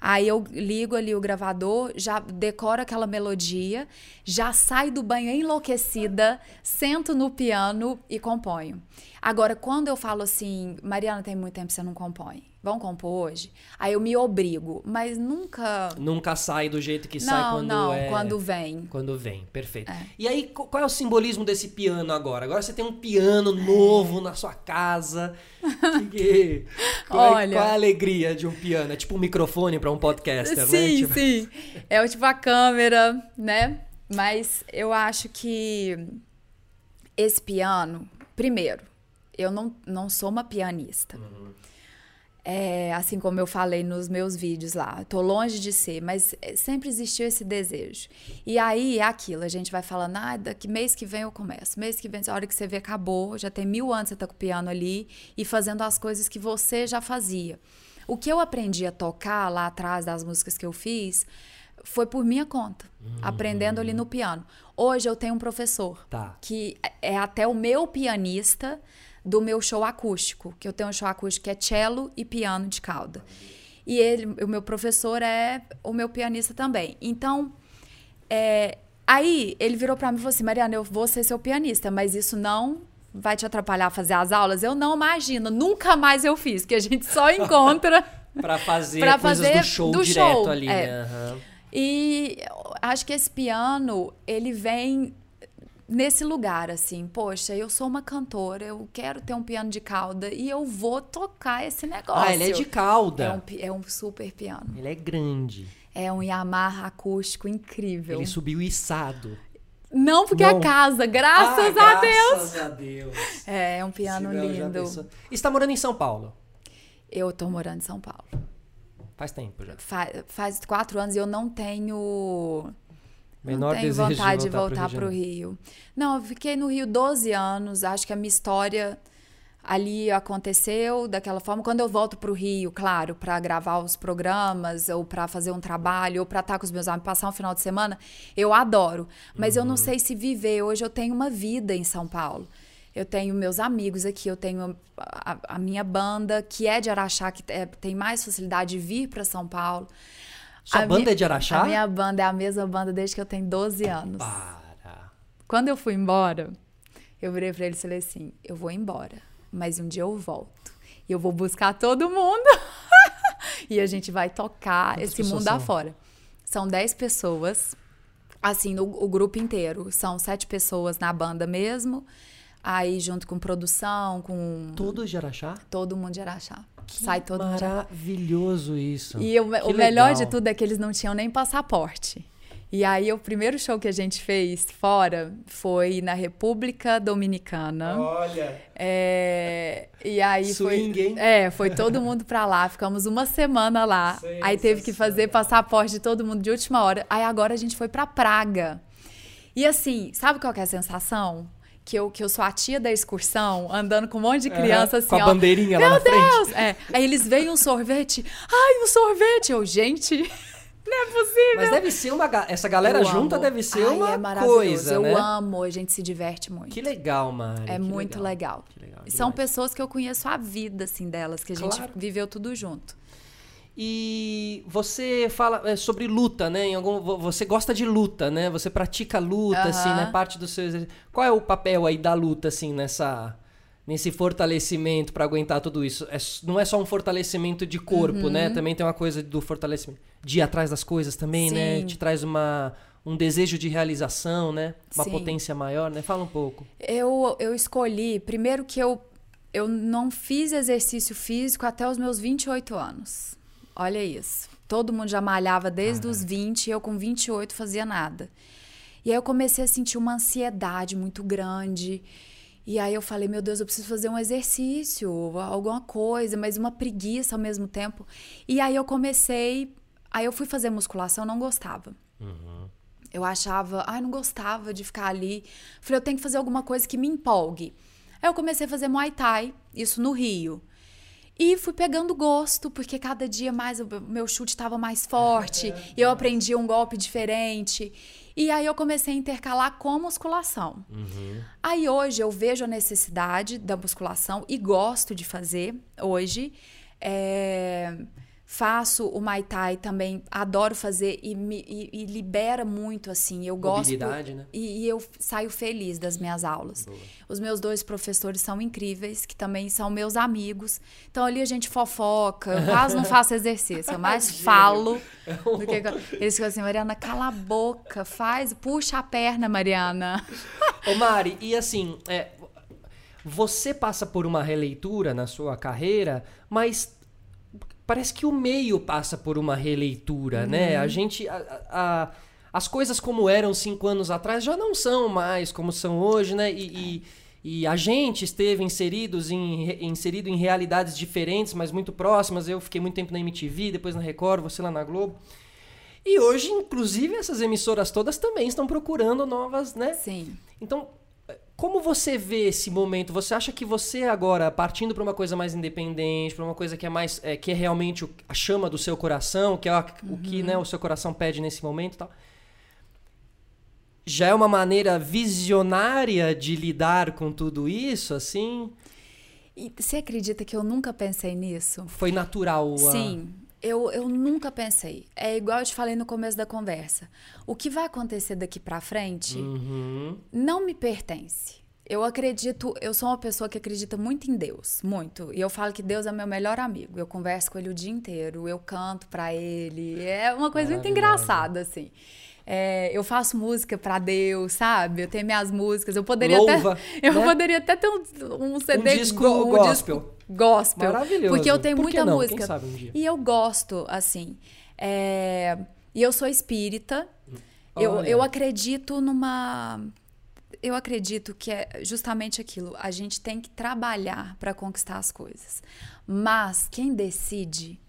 Aí eu ligo ali o gravador, já decoro aquela melodia, já saio do banho enlouquecida, sento no piano e componho. Agora, quando eu falo assim, Mariana, tem muito tempo que você não compõe. Vamos compor hoje? Aí eu me obrigo, mas nunca. Nunca sai do jeito que sai não, quando não, é. quando vem. Quando vem, perfeito. É. E aí, qual é o simbolismo desse piano agora? Agora você tem um piano novo na sua casa. Que, qual, Olha, é, qual é a alegria de um piano? É tipo um microfone para um podcaster, sim, né? Tipo... Sim, É tipo a câmera, né? Mas eu acho que esse piano, primeiro, eu não, não sou uma pianista. Uhum. É, assim como eu falei nos meus vídeos lá, tô longe de ser, mas é, sempre existiu esse desejo. E aí é aquilo, a gente vai falando, ah, daqui mês que vem eu começo, mês que vem, a hora que você vê, acabou, já tem mil anos você tá com o piano ali e fazendo as coisas que você já fazia. O que eu aprendi a tocar lá atrás das músicas que eu fiz foi por minha conta, Hum. aprendendo ali no piano. Hoje eu tenho um professor Tá. que é até o meu pianista do meu show acústico, que eu tenho um show acústico que é cello e piano de cauda. E ele, o meu professor é o meu pianista também. Então, é, aí ele virou para mim e falou assim: Mariana, eu vou ser seu pianista, mas isso não vai te atrapalhar a fazer as aulas? Eu não imagino, nunca mais eu fiz, que a gente só encontra. Pra fazer Pra fazer do show do direto show, ali, é. né? Aham. E acho que esse piano, ele vem nesse lugar, assim, poxa, eu sou uma cantora, eu quero ter um piano de cauda e eu vou tocar esse negócio. Ah, ele é de cauda. É um, é um super piano. Ele é grande. É um Yamaha acústico incrível. Ele subiu içado. Não porque Não. a casa, graças Ah, a Deus. Graças a Deus. É, é um piano já lindo. pensou. E você tá morando em São Paulo? Eu tô morando em São Paulo. Faz tempo já. Fa- faz quatro anos e eu não tenho Menor não tenho vontade de voltar para o Rio. Não, eu fiquei no Rio 12 anos. Acho que a minha história ali aconteceu daquela forma. Quando eu volto para o Rio, claro, para gravar os programas, ou para fazer um trabalho, ou para estar com os meus amigos, passar um final de semana, eu adoro. Mas eu não Uhum. sei se viver. Hoje eu tenho uma vida em São Paulo. Eu tenho meus amigos aqui, eu tenho a, a minha banda, que é de Araxá, que é- tem mais facilidade de vir para São Paulo. Sua A banda minha- é de Araxá? A minha banda é a mesma banda desde que eu tenho 12 anos. Para. Quando eu fui embora, eu virei pra ele e falei assim: eu vou embora, mas um dia eu volto. E eu vou buscar todo mundo. e a gente vai tocar Quantas esse mundo são? afora. São 10 pessoas. Assim, no, o grupo inteiro. São sete pessoas na banda mesmo. Aí, junto com produção, com. Todo de Araxá? Todo mundo de Araxá. Sai todo mundo. Maravilhoso isso. E o, Que o melhor de tudo é que eles não tinham nem passaporte. E aí, o primeiro show que a gente fez fora foi na República Dominicana. Olha. É, e aí Swing, foi, hein? é, foi todo mundo pra lá, ficamos uma semana lá. Aí teve que fazer passaporte de todo mundo de última hora. Aí agora a gente foi pra Praga. E assim, sabe qual que é a sensação? Que eu, que eu sou a tia da excursão, andando com um monte de criança assim, com a ó. bandeirinha lá na frente. Deus! É. Aí eles veem um sorvete. Ai, um sorvete! Eu, gente, não é possível. Mas deve ser uma. Essa galera Eu junta amo. deve ser Ai, uma é coisa, Eu né? amo, a gente se diverte muito. Que legal, Mari. É que muito legal. Que legal, E São pessoas que eu conheço a vida, assim, delas, que a gente Claro. viveu tudo junto. E você fala é, sobre luta, né? Em algum, vo- você gosta de luta, né? Você pratica luta, Aham. assim, né? Parte do seu exercício. Qual é o papel aí da luta, assim, nessa nesse fortalecimento pra aguentar tudo isso? É não é só um fortalecimento de corpo, Uhum. né? Também tem uma coisa do fortalecimento de ir atrás das coisas também, né? Sim. Te traz uma um desejo de realização, né? Uma Sim. potência maior, né? Fala um pouco. Eu, eu escolhi, primeiro que eu, eu não fiz exercício físico até os meus 28 anos. Olha isso. Todo mundo já malhava desde os 20 e eu com 28 fazia nada. E aí eu comecei a sentir uma ansiedade muito grande. E aí eu falei, meu Deus, eu preciso fazer um exercício, alguma coisa, mas uma preguiça ao mesmo tempo. E aí eu comecei, aí eu fui fazer musculação, não gostava. Eu achava, ai, não gostava de ficar ali. Falei, eu tenho que fazer alguma coisa que me empolgue. Aí eu comecei a fazer Muay Thai, isso no Rio. E fui pegando gosto, porque cada dia mais o meu chute estava mais forte, e eu aprendi um golpe diferente. E aí eu comecei a intercalar com musculação. Aí hoje eu vejo a necessidade da musculação e gosto de fazer hoje. É, Faço o Muay Thai também, adoro fazer e, me, e, e libera muito, assim. Eu gosto. Né? E, e eu saio feliz das minhas aulas. Os meus dois professores são incríveis, que também são meus amigos. Então ali a gente fofoca, eu quase não faço exercício, eu mais falo do que. Eles ficam assim, Mariana, cala a boca, faz, puxa a perna, Mariana. Ô Mari, e assim, é, você passa por uma releitura na sua carreira, mas parece que o meio passa por uma releitura, né? A gente. a- a- as coisas como eram cinco anos atrás já não são mais como são hoje, né? E, e- e a gente esteve inseridos em, inserido em realidades diferentes, mas muito próximas. Eu fiquei muito tempo na MTV, depois na Record, você lá na Globo. E hoje, inclusive, essas emissoras todas também estão procurando novas, né? Sim. Então, como você vê esse momento? Você acha que você agora, partindo para uma coisa mais independente, para uma coisa que é mais é, que é realmente a chama do seu coração, que é a- o que né, o seu coração pede nesse momento, e tal, já é uma maneira visionária de lidar com tudo isso, assim? E você acredita que eu nunca pensei nisso? Foi natural? a- Sim, eu, eu nunca pensei. É igual eu te falei no começo da conversa. O que vai acontecer daqui pra frente Uhum. não me pertence. Eu acredito, eu sou uma pessoa que acredita muito em Deus, muito. E eu falo que Deus é meu melhor amigo. Eu converso com ele o dia inteiro, eu canto pra ele. É uma coisa muito engraçada, assim. É, eu faço música pra Deus, sabe? Eu tenho minhas músicas. Eu poderia Louva, até. Eu né? poderia até ter um, um CD disco go- um gospel. disco gospel. Maravilhoso. Porque eu tenho Por muita não? Música. um? E eu gosto, assim. É, E eu sou espírita. Eu, eu acredito numa. Eu acredito que é justamente aquilo. A gente tem que trabalhar para conquistar as coisas. Mas quem decide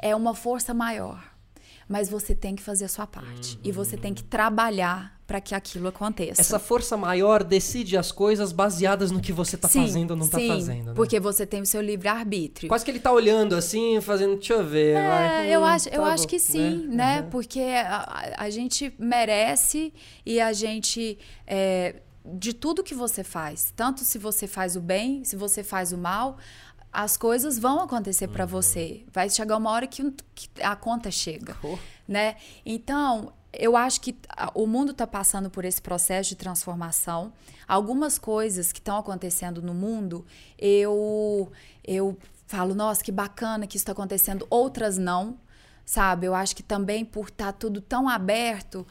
é uma força maior. Mas você tem que fazer a sua parte. E você tem que trabalhar para que aquilo aconteça. Essa força maior decide as coisas baseadas no que você tá Sim, fazendo ou não tá sim, fazendo. né? Porque você tem o seu livre-arbítrio. Quase que ele tá olhando assim, fazendo, deixa eu ver. vai, É, eu hum, acho, eu tá acho bom, que sim, né? Uhum. Porque a, a- a gente merece e a gente. é, de tudo que você faz, tanto se você faz o bem, se você faz o mal, as coisas vão acontecer Uhum. pra você. Vai chegar uma hora que, que a conta chega, Oh. né? Então, eu acho que o mundo está passando por esse processo de transformação. Algumas coisas que estão acontecendo no mundo, eu eu falo, nossa, que bacana que isso está acontecendo. Outras não. sabe? Eu acho que também por estar tá tudo tão aberto,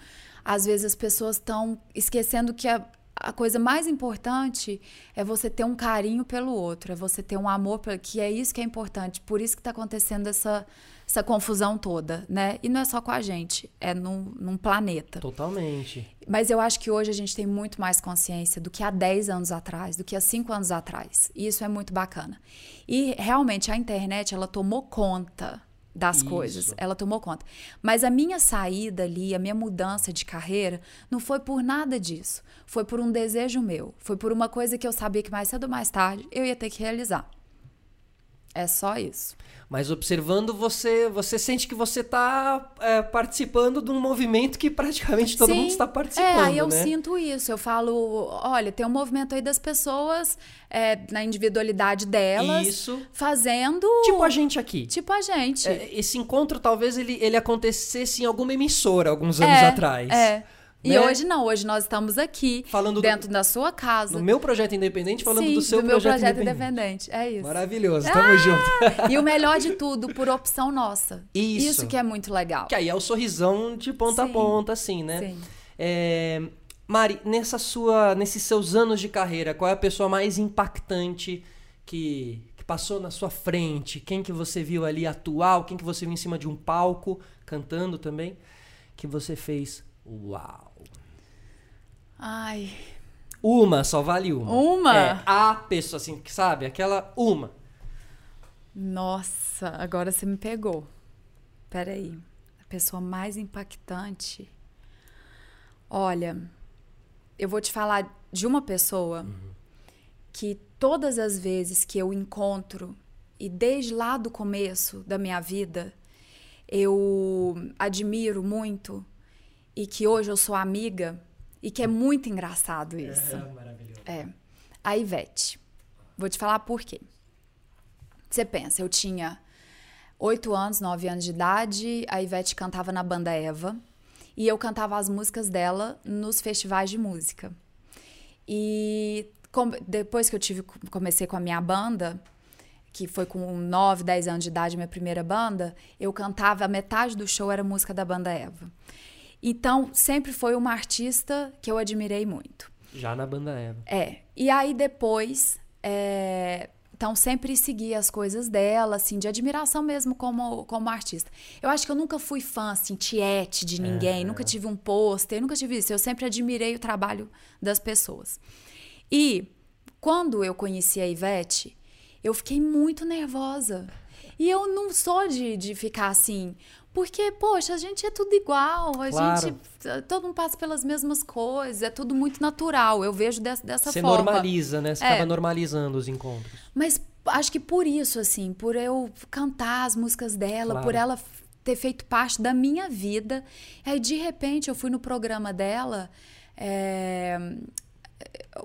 às vezes as pessoas estão esquecendo que a, a coisa mais importante é você ter um carinho pelo outro, é você ter um amor, que é isso que é importante. Por isso que está acontecendo essa, essa confusão toda, né? E não é só com a gente, é num, num planeta. Totalmente. Mas eu acho que hoje a gente tem muito mais consciência do que há 10 anos atrás, do que há 5 anos atrás. E isso é muito bacana. E realmente a internet, ela tomou conta das Isso. coisas. Ela tomou conta. Mas a minha saída ali, a minha mudança de carreira, não foi por nada disso. Foi por um desejo meu. Foi por uma coisa que eu sabia que mais cedo ou mais tarde eu ia ter que realizar. É só isso. Mas observando você, você sente que você está é, participando de um movimento que praticamente todo Sim, mundo está participando. É, aí eu né? sinto isso. Eu falo, olha, tem um movimento aí das pessoas é, na individualidade delas, isso. fazendo. Tipo a gente aqui. Tipo a gente. É, esse encontro talvez ele, ele acontecesse em alguma emissora alguns anos é, atrás. É. E né? hoje não, hoje nós estamos aqui, falando dentro do, da sua casa. No meu projeto independente, falando Sim, do seu do projeto, meu projeto independente. independente. É isso. Maravilhoso, tamo ah! junto. E o melhor de tudo, por opção nossa. Isso. Isso que é muito legal. Que aí é o sorrisão de ponta Sim. a ponta, assim, né? Sim. É... Mari, nessa sua, nesses seus anos de carreira, qual é a pessoa mais impactante que, que passou na sua frente? Quem que você viu ali atual? Quem que você viu em cima de um palco, cantando também? Que você fez, uau! Ai. Uma, só vale uma. Uma? É, a pessoa, assim, que sabe? Aquela uma. Nossa, agora você me pegou. Peraí. A pessoa mais impactante. Olha, eu vou te falar de uma pessoa uhum. que todas as vezes que eu encontro, e desde lá do começo da minha vida, eu admiro muito e que hoje eu sou amiga e que é muito engraçado isso. É, maravilhoso. É. A Ivete. Vou te falar por quê. Você pensa, eu tinha oito anos, nove anos de idade, a Ivete cantava na banda Eva e eu cantava as músicas dela nos festivais de música. E com, depois que eu tive, comecei com a minha banda, que foi com 9, 10 anos de idade, minha primeira banda, eu cantava, a metade do show era música da banda Eva. Então, sempre foi uma artista que eu admirei muito. Já na banda Eva. É. E aí depois, é... então sempre segui as coisas dela, assim, de admiração mesmo como, como artista. Eu acho que eu nunca fui fã, assim, tiete de ninguém, é. nunca tive um pôster, nunca tive isso. Eu sempre admirei o trabalho das pessoas. E quando eu conheci a Ivete, eu fiquei muito nervosa. E eu não sou de, de ficar assim, porque, poxa, a gente é tudo igual, a claro. gente. Todo mundo passa pelas mesmas coisas, é tudo muito natural. Eu vejo dessa, dessa Você forma. Você normaliza, né? Você é. acaba normalizando os encontros. Mas acho que por isso, assim, por eu cantar as músicas dela, claro. por ela ter feito parte da minha vida. Aí, de repente, eu fui no programa dela. É,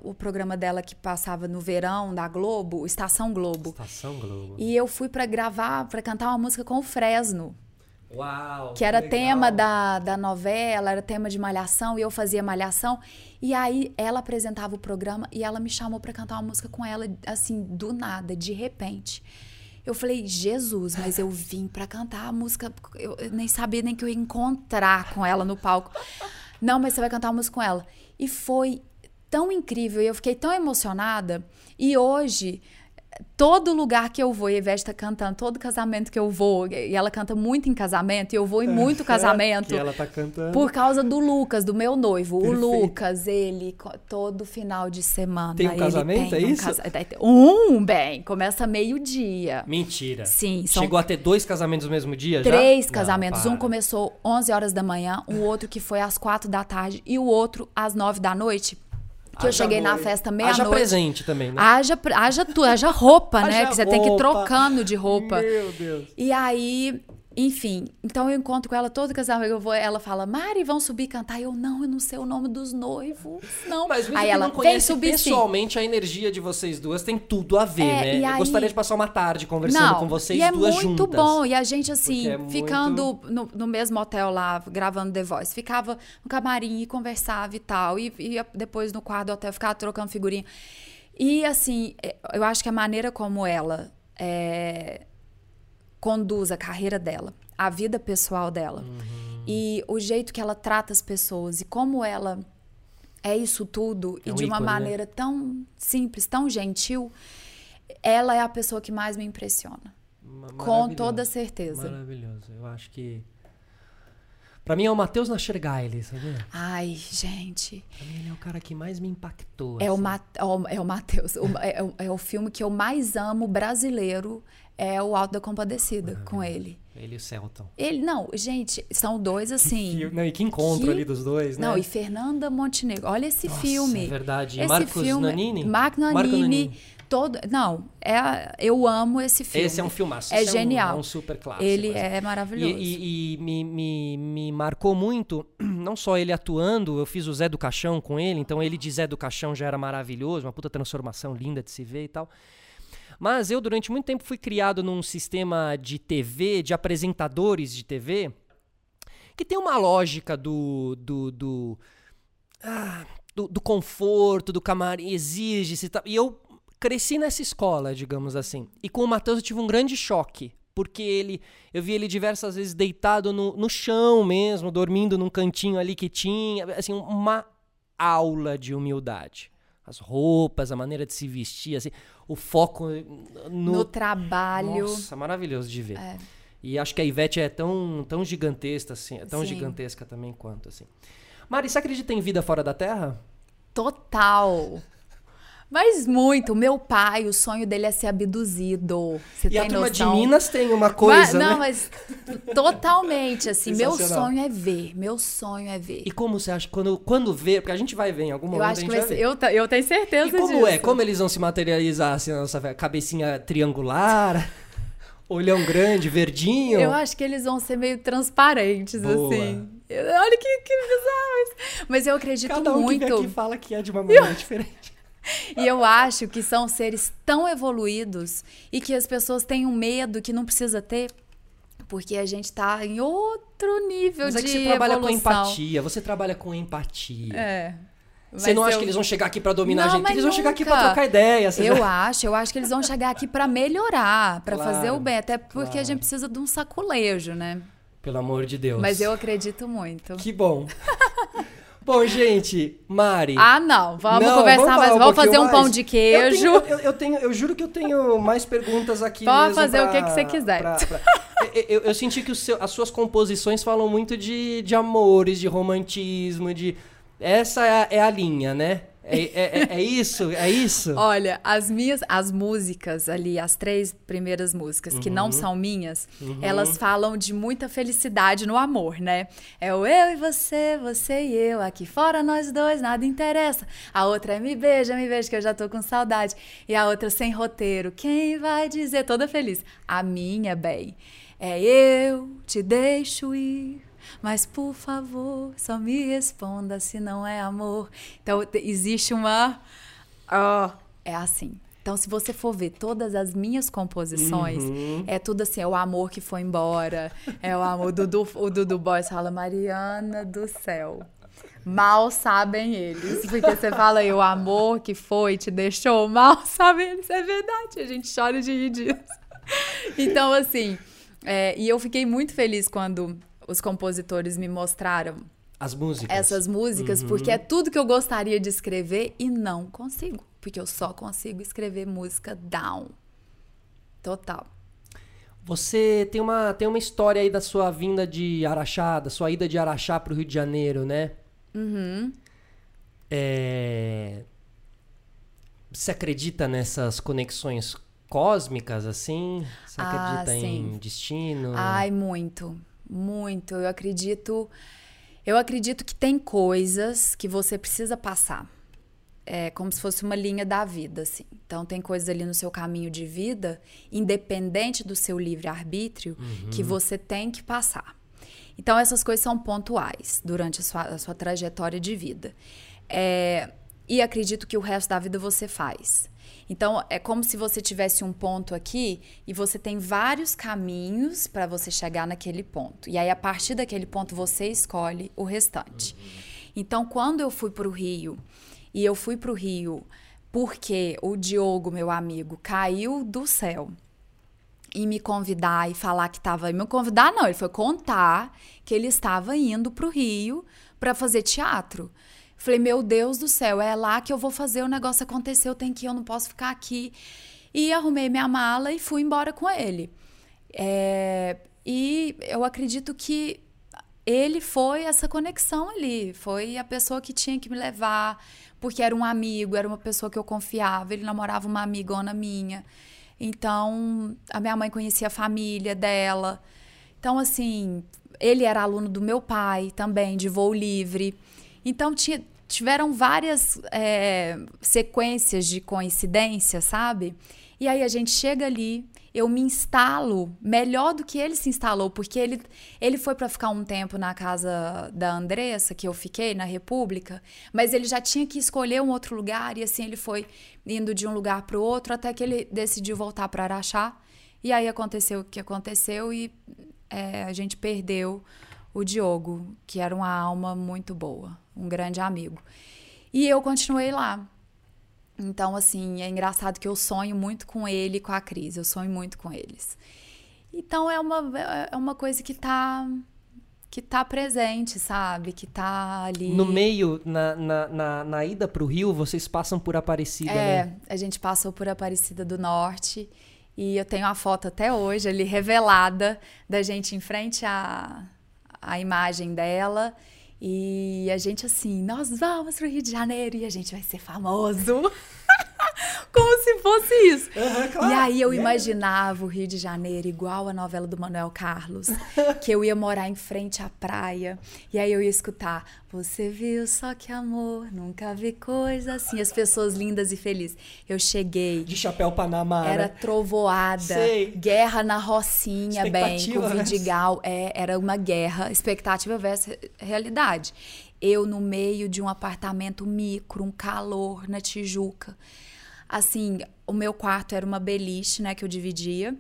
o programa dela que passava no verão da Globo, Estação Globo. Estação Globo. E eu fui para gravar, para cantar uma música com o Fresno. Uau! Que era tema da, da novela, era tema de malhação, e eu fazia malhação. E aí ela apresentava o programa e ela me chamou para cantar uma música com ela, assim, do nada, de repente. Eu falei, Jesus, mas eu vim para cantar a música, eu nem sabia nem que eu ia encontrar com ela no palco. Não, mas você vai cantar uma música com ela. E foi tão incrível, e eu fiquei tão emocionada. E hoje todo lugar que eu vou, e a Ivete tá cantando, todo casamento que eu vou, e ela canta muito em casamento, e eu vou em muito casamento. que ela tá cantando. Por causa do Lucas, do meu noivo. Perfeito. O Lucas, ele, todo final de semana. Tem um casamento, tem é um isso? Casa... Um, bem, começa meio-dia. Mentira. Sim. São... Chegou a ter dois casamentos no mesmo dia Três já? casamentos. Não, um começou 11 horas da manhã, um outro que foi às 4 da tarde, e o outro às 9 da noite que haja eu cheguei na festa meia-noite. Haja presente também, né? Haja, haja, tu, haja roupa, né? que você roupa. tem que ir trocando de roupa. Meu Deus. E aí enfim, então eu encontro com ela todo casamento, eu vou, ela fala, Mari, vão subir cantar. Eu, não, eu não sei o nome dos noivos, não. Mas aí ela, não conhece subir, pessoalmente, sim. a energia de vocês duas tem tudo a ver, é, né? Eu aí... gostaria de passar uma tarde conversando não, com vocês e é duas juntas. É muito bom, e a gente assim, é ficando muito... no, no, mesmo hotel lá, gravando The Voice, ficava no camarim e conversava e tal, e ia depois no quarto do hotel, ficava trocando figurinha. E assim, é, eu acho que a maneira como ela... É, conduz a carreira dela, a vida pessoal dela. Uhum. E o jeito que ela trata as pessoas e como ela é isso tudo É e um de uma ícone, né? maneira tão simples, tão gentil, ela é a pessoa que mais me impressiona. Com toda certeza. Maravilhoso. Eu acho que. Pra mim é o Matheus Naschergaile, sabia? Ai, gente. Pra mim ele é o cara que mais me impactou. É o, assim. Ma é o- é o Matheus. O- é, o- é o filme que eu mais amo brasileiro. É o Alto da Compadecida com ele. Ele e o Celton. Ele, não, gente, são dois assim. Que- não, e que encontro Que- ali dos dois, né? Não, e Fernanda Montenegro. Olha esse Nossa, filme. É verdade. E Esse Marcos filme, Nanini? Marco Marco Nanini. Todo, não, é, eu amo esse filme. Esse é um filmaço. É esse genial. É um, é um super clássico. Ele assim. é maravilhoso. E, e- e me, me, me marcou muito, não só ele atuando, eu fiz o Zé do Caixão com ele, então ele de Zé do Caixão já era maravilhoso, uma puta transformação linda de se ver e tal. Mas eu, durante muito tempo, fui criado num sistema de TV, de apresentadores de TV, que tem uma lógica do. do, do, ah, do, do conforto, do camarim, exige-se e tal. E eu cresci nessa escola, digamos assim. E com o Matheus eu tive um grande choque. Porque ele, eu vi ele diversas vezes deitado no, no chão mesmo, dormindo num cantinho ali que tinha, assim, uma aula de humildade. As roupas, a maneira de se vestir, assim, o foco no, no, trabalho. Nossa, maravilhoso de ver. É. E acho que a Ivete é tão, tão gigantesca, assim, é tão Sim. gigantesca também quanto, assim. Mari, você acredita em vida fora da Terra? Total. Mas muito. Meu pai, o sonho dele é ser abduzido. Você e tem a turma noção? de Minas tem uma Mas- coisa, não, né? mas totalmente, assim. Meu sonho é ver. Meu sonho é ver. E como você acha, quando, quando vê, porque a gente vai ver em algum eu momento, acho a que gente vai ser. Eu, eu tenho certeza E como disso. é? Como eles vão se materializar, assim, na nossa cabecinha triangular, olhão grande, verdinho? Eu acho que eles vão ser meio transparentes, Boa. assim. Eu- Olha que, que bizarro isso. Mas eu acredito Cada um muito. que vem aqui fala que é de uma maneira diferente. E eu acho que são seres tão evoluídos e que as pessoas têm um medo que não precisa ter, porque a gente tá em outro nível Mas de é que você trabalha com empatia, você trabalha com empatia. É. Você não acha eu- que eles vão chegar aqui pra dominar Não, a gente? Eles vão chegar aqui nunca. pra trocar ideia. Eu já- acho, eu acho que eles vão chegar aqui pra melhorar, pra Claro, fazer o bem, até porque claro. a gente precisa de um saculejo, né? Pelo amor de Deus. Mas eu acredito muito. Que bom. bom, gente, Mari. Ah, não, vamos Não, conversar, falar mas um vamos fazer um pão mais. de Eu queijo. tenho, eu, eu tenho- eu juro que eu tenho mais perguntas aqui. Pode fazer o pra- que que você quiser. pra- pra- Eu, eu- eu senti que o seu- as suas composições falam muito de, de amores, de romantismo, de. Essa é a, é a linha, né? É, é- é- é isso? É isso? Olha, as minhas, as músicas ali, as três primeiras músicas que Uhum. não são minhas, elas falam de muita felicidade no amor, né? É o eu e você, você e eu, aqui fora nós dois, nada interessa. A outra é me beija, me beija que eu já tô com saudade. E a outra sem roteiro, quem vai dizer toda feliz? A minha, bem, é eu te deixo ir. Mas por favor, só me responda se não é amor. Então te- existe uma Ó, é assim. Então, se você for ver todas as minhas composições, Uhum. é tudo assim, é o amor que foi embora, é o amor. O Dudu, o Dudu Boys fala, Mariana do céu. Mal sabem eles. Porque você fala aí, o amor que foi, te deixou, mal sabem eles. É verdade, a gente chora de rir disso. Então, assim, é, e eu fiquei muito feliz quando os compositores me mostraram As músicas. essas músicas, porque é tudo que eu gostaria de escrever e não consigo. Porque eu só consigo escrever música down. Total. Você tem uma, tem uma história aí da sua vinda de Araxá, da sua ida de Araxá pro Rio de Janeiro, né? Uhum. É... Você acredita nessas conexões cósmicas, assim? Você Ah, acredita em sim. destino? Ai, muito. Muito. Eu acredito. Eu acredito que tem coisas que você precisa passar. É como se fosse uma linha da vida, assim. Então, tem coisas ali no seu caminho de vida, independente do seu livre-arbítrio, que você tem que passar. Então, essas coisas são pontuais durante a sua, a sua trajetória de vida. É, e acredito que o resto da vida você faz. Então, é como se você tivesse um ponto aqui e você tem vários caminhos para você chegar naquele ponto. E aí, a partir daquele ponto, você escolhe o restante. Então, quando eu fui para o Rio, e eu fui para o Rio porque o Diogo, meu amigo, caiu do céu. em me convidar e falar que estava. Me convidar, não, ele foi contar que ele estava indo para o Rio para fazer teatro. Falei, meu Deus do céu, é lá que eu vou fazer o negócio acontecer, eu tenho que ir, eu não posso ficar aqui. E arrumei minha mala e fui embora com ele. É, e eu acredito que ele foi essa conexão ali, foi a pessoa que tinha que me levar, porque era um amigo, era uma pessoa que eu confiava, ele namorava uma amigona minha. Então, a minha mãe conhecia a família dela. Então, assim, ele era aluno do meu pai também, de voo livre. Então, tinha, tiveram várias é, sequências de coincidência, sabe? E aí a gente chega ali, eu me instalo melhor do que ele se instalou, porque ele, ele foi para ficar um tempo na casa da Andressa, que eu fiquei, na República, mas ele já tinha que escolher um outro lugar, e assim ele foi indo de um lugar para o outro, até que ele decidiu voltar para Araxá. E aí aconteceu o que aconteceu, e é, a gente perdeu o Diogo, que era uma alma muito boa, um grande amigo. E eu continuei lá. Então, assim, é engraçado que eu sonho muito com ele e com a Cris, eu sonho muito com eles. Então, é uma, é uma coisa que tá, que tá presente, sabe? Que tá ali. No meio, na, na, na, na ida pro Rio, vocês passam por Aparecida, é, né? a gente passou por Aparecida do Norte. E eu tenho a foto até hoje ali revelada da gente em frente à, à imagem dela. E a gente assim, nós vamos pro Rio de Janeiro e a gente vai ser famoso. Como se fosse isso. Uhum, claro. E aí eu imaginava o Rio de Janeiro igual a novela do Manuel Carlos, que eu ia morar em frente à praia. E aí eu ia escutar: Você viu só que amor, nunca vi coisa assim. As pessoas lindas e felizes. Eu cheguei. De chapéu Panamá. Era né? trovoada, Sei. guerra na Rocinha, bem, com versus- Vidigal. É, era uma guerra, expectativa versus realidade. Eu no meio de um apartamento micro, um calor na Tijuca. Assim, o meu quarto era uma beliche, né, que eu dividia,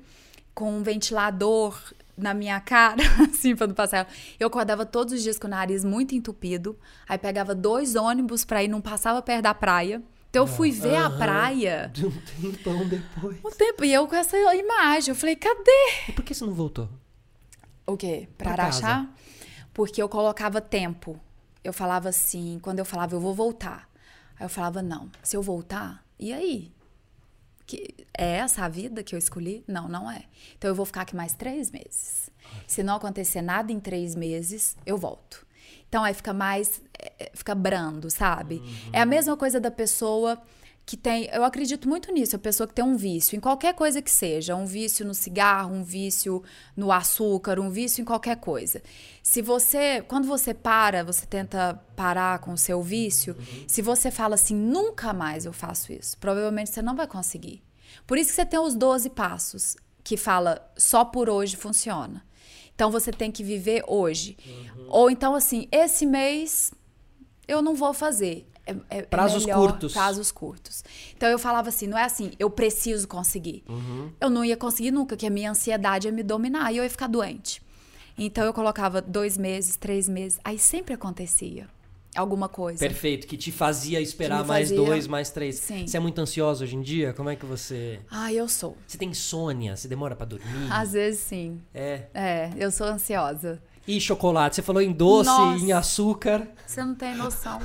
com um ventilador na minha cara, assim, pra não passar. Eu acordava todos os dias com o nariz muito entupido, aí pegava dois ônibus pra ir, não passava perto da praia. Então eu fui ver a praia De um tempão depois. um tempo, e eu com essa imagem, eu falei, cadê? E por que você não voltou? O quê? Pra Pra Araxá? casa. Porque eu colocava tempo. Eu falava assim, quando eu falava, eu vou voltar. Aí eu falava, não, se eu voltar, e aí? Que, é essa a vida que eu escolhi? Não, não é. Então eu vou ficar aqui mais três meses. Se não acontecer nada em três meses, eu volto. Então aí fica mais. é, é, fica brando, sabe? É a mesma coisa da pessoa que tem. Eu acredito muito nisso, a pessoa que tem um vício, em qualquer coisa que seja, um vício no cigarro, um vício no açúcar, um vício em qualquer coisa. Se você, quando você para, você tenta parar com o seu vício, se você fala assim, nunca mais eu faço isso, provavelmente você não vai conseguir. Por isso que você tem os 12 passos, que fala só por hoje funciona. Então você tem que viver hoje. Ou então, assim, esse mês eu não vou fazer. É, é Prazos melhor- curtos. Prazos curtos. Então eu falava assim, não é assim, eu preciso conseguir. Eu não ia conseguir nunca, que a minha ansiedade ia me dominar e eu ia ficar doente. Então eu colocava dois meses, três meses, aí sempre acontecia alguma coisa. Perfeito, que te fazia esperar mais fazia- dois, mais três. Sim. Você é muito ansiosa hoje em dia? Como é que você. Ah, eu sou. Você tem insônia? Você demora pra dormir? Às vezes sim. É. É, eu sou ansiosa. E chocolate? Você falou em doce, Nossa. em açúcar. Você não tem noção.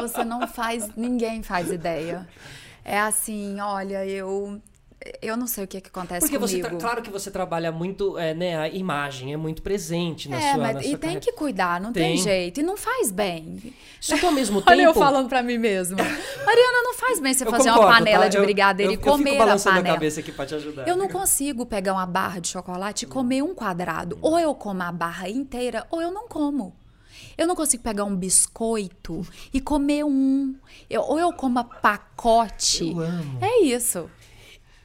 Você não faz, ninguém faz ideia. É assim, olha, eu eu não sei o que, que acontece Porque comigo. tra- claro que você trabalha muito, é, né? A imagem é muito presente na é, sua. mas na e sua tem carreira. que cuidar, não tem. Tem. jeito. E não faz bem. Só que ao mesmo tempo. Olha eu falando pra mim mesma. Mariana, não faz bem você Eu fazer uma concordo, panela tá? de Eu- brigadeiro eu, e comer eu fico a balançando a panela. cabeça aqui pra te ajudar. Eu não consigo pegar uma barra de chocolate e comer um quadrado. Ou eu como a barra inteira, ou eu não como. Eu não consigo pegar um biscoito e comer um. Eu- ou eu como a pacote. Eu amo. É isso.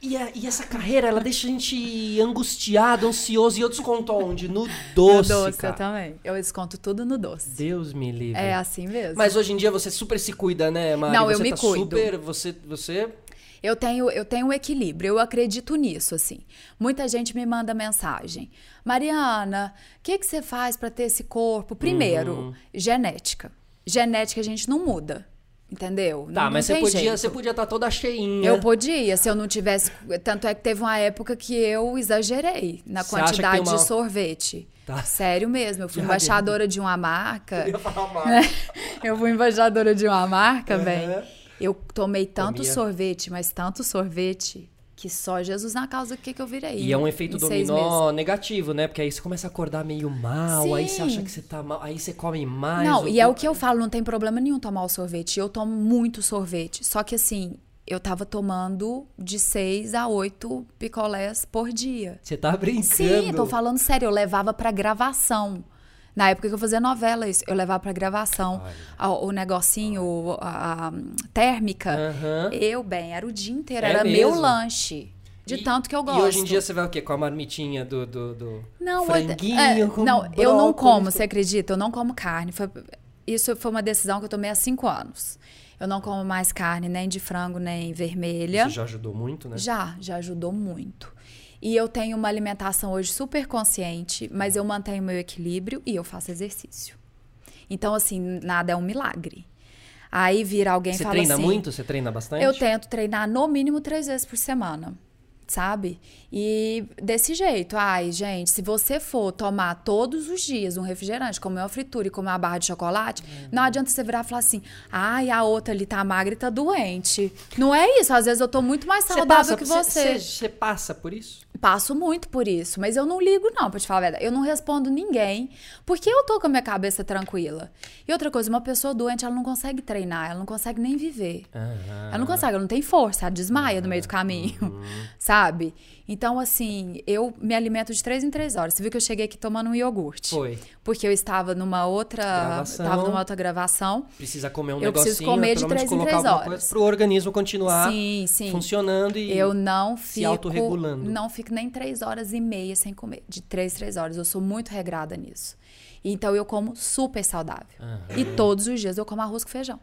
E, a- e essa carreira, ela deixa a gente angustiado, ansioso. E eu desconto onde? No doce, no doce, cara. eu também. Eu desconto tudo no doce. Deus me livre. É assim mesmo. Mas hoje em dia você super se cuida, né, Mari? Não, eu você me tá cuido. super... Você, você... Eu tenho, eu tenho um equilíbrio, eu acredito nisso, assim. Muita gente me manda mensagem. Mariana, o que, que você faz para ter esse corpo? Primeiro, Uhum. genética. Genética a gente não muda. Entendeu? Tá, não, mas não você podia, jeito. você podia estar toda cheinha. Eu podia, se eu não tivesse. Tanto é que teve uma época que eu exagerei na Você quantidade uma- de sorvete. Tá. Sério mesmo. Eu fui Já embaixadora de uma marca. Eu ia falar mal. Eu fui embaixadora de uma marca, Aham. bem. Eu tomei tanto Comia. sorvete, mas tanto sorvete, que só Jesus na causa que, que eu virei. E é um efeito dominó negativo, né? Porque aí você começa a acordar meio mal, aí você Sim. acha que você tá mal, aí você come mais. Não, e é o que eu falo, não tem problema nenhum tomar o sorvete. Eu tomo muito sorvete. Só que assim, eu tava tomando de seis a oito picolés por dia. Você tá brincando. Sim, tô falando sério, eu levava pra gravação. Na época que eu fazia novela, isso, eu levava pra gravação a- o negocinho, a, a térmica. Aham. Eu, bem, era o dia inteiro, É era mesmo? meu lanche. De E- tanto que eu gosto. E hoje em dia você vai o quê? Com a marmitinha do, do, do Não, franguinho, é, com não, eu não brócolis, como, com- você acredita? Eu não como carne. Foi- isso foi uma decisão que eu tomei há cinco anos. Eu não como mais carne, nem de frango, nem vermelha. Isso já ajudou muito, né? Já, já ajudou muito. E eu tenho uma alimentação hoje super consciente, mas eu mantenho meu equilíbrio e eu faço exercício. Então, assim, nada é um milagre. Aí vira alguém e Você treina assim... muito? Você treina bastante? Eu tento treinar no mínimo três vezes por semana, sabe? E desse jeito, ai, gente, se você for tomar todos os dias um refrigerante, comer uma fritura e comer uma barra de chocolate, não adianta você virar e falar assim, ai, a outra ali tá magra e tá doente. Não é isso, às vezes eu tô muito mais saudável passa, que. Você, você passa por isso? Passo muito por isso, mas eu não ligo não, pra te falar a verdade. Eu não respondo ninguém, porque eu tô com a minha cabeça tranquila. E outra coisa, uma pessoa doente, ela não consegue treinar, ela não consegue nem viver. Ela não consegue, ela não tem força, ela desmaia no meio do caminho, sabe? Então, assim, eu me alimento de três em três horas. Você viu que eu cheguei aqui tomando um iogurte. Foi. Porque eu estava numa outra. Gravação. Tava numa outra gravação. Precisa comer um Eu preciso negocinho, comer de pelo menos três em três horas. coisa pro organismo continuar sim, sim. funcionando e Eu não se fico. autorregulando. Não fico nem três horas e meia sem comer. De três, três horas. Eu sou muito regrada nisso. Então eu como super saudável. E todos os dias eu como arroz com feijão.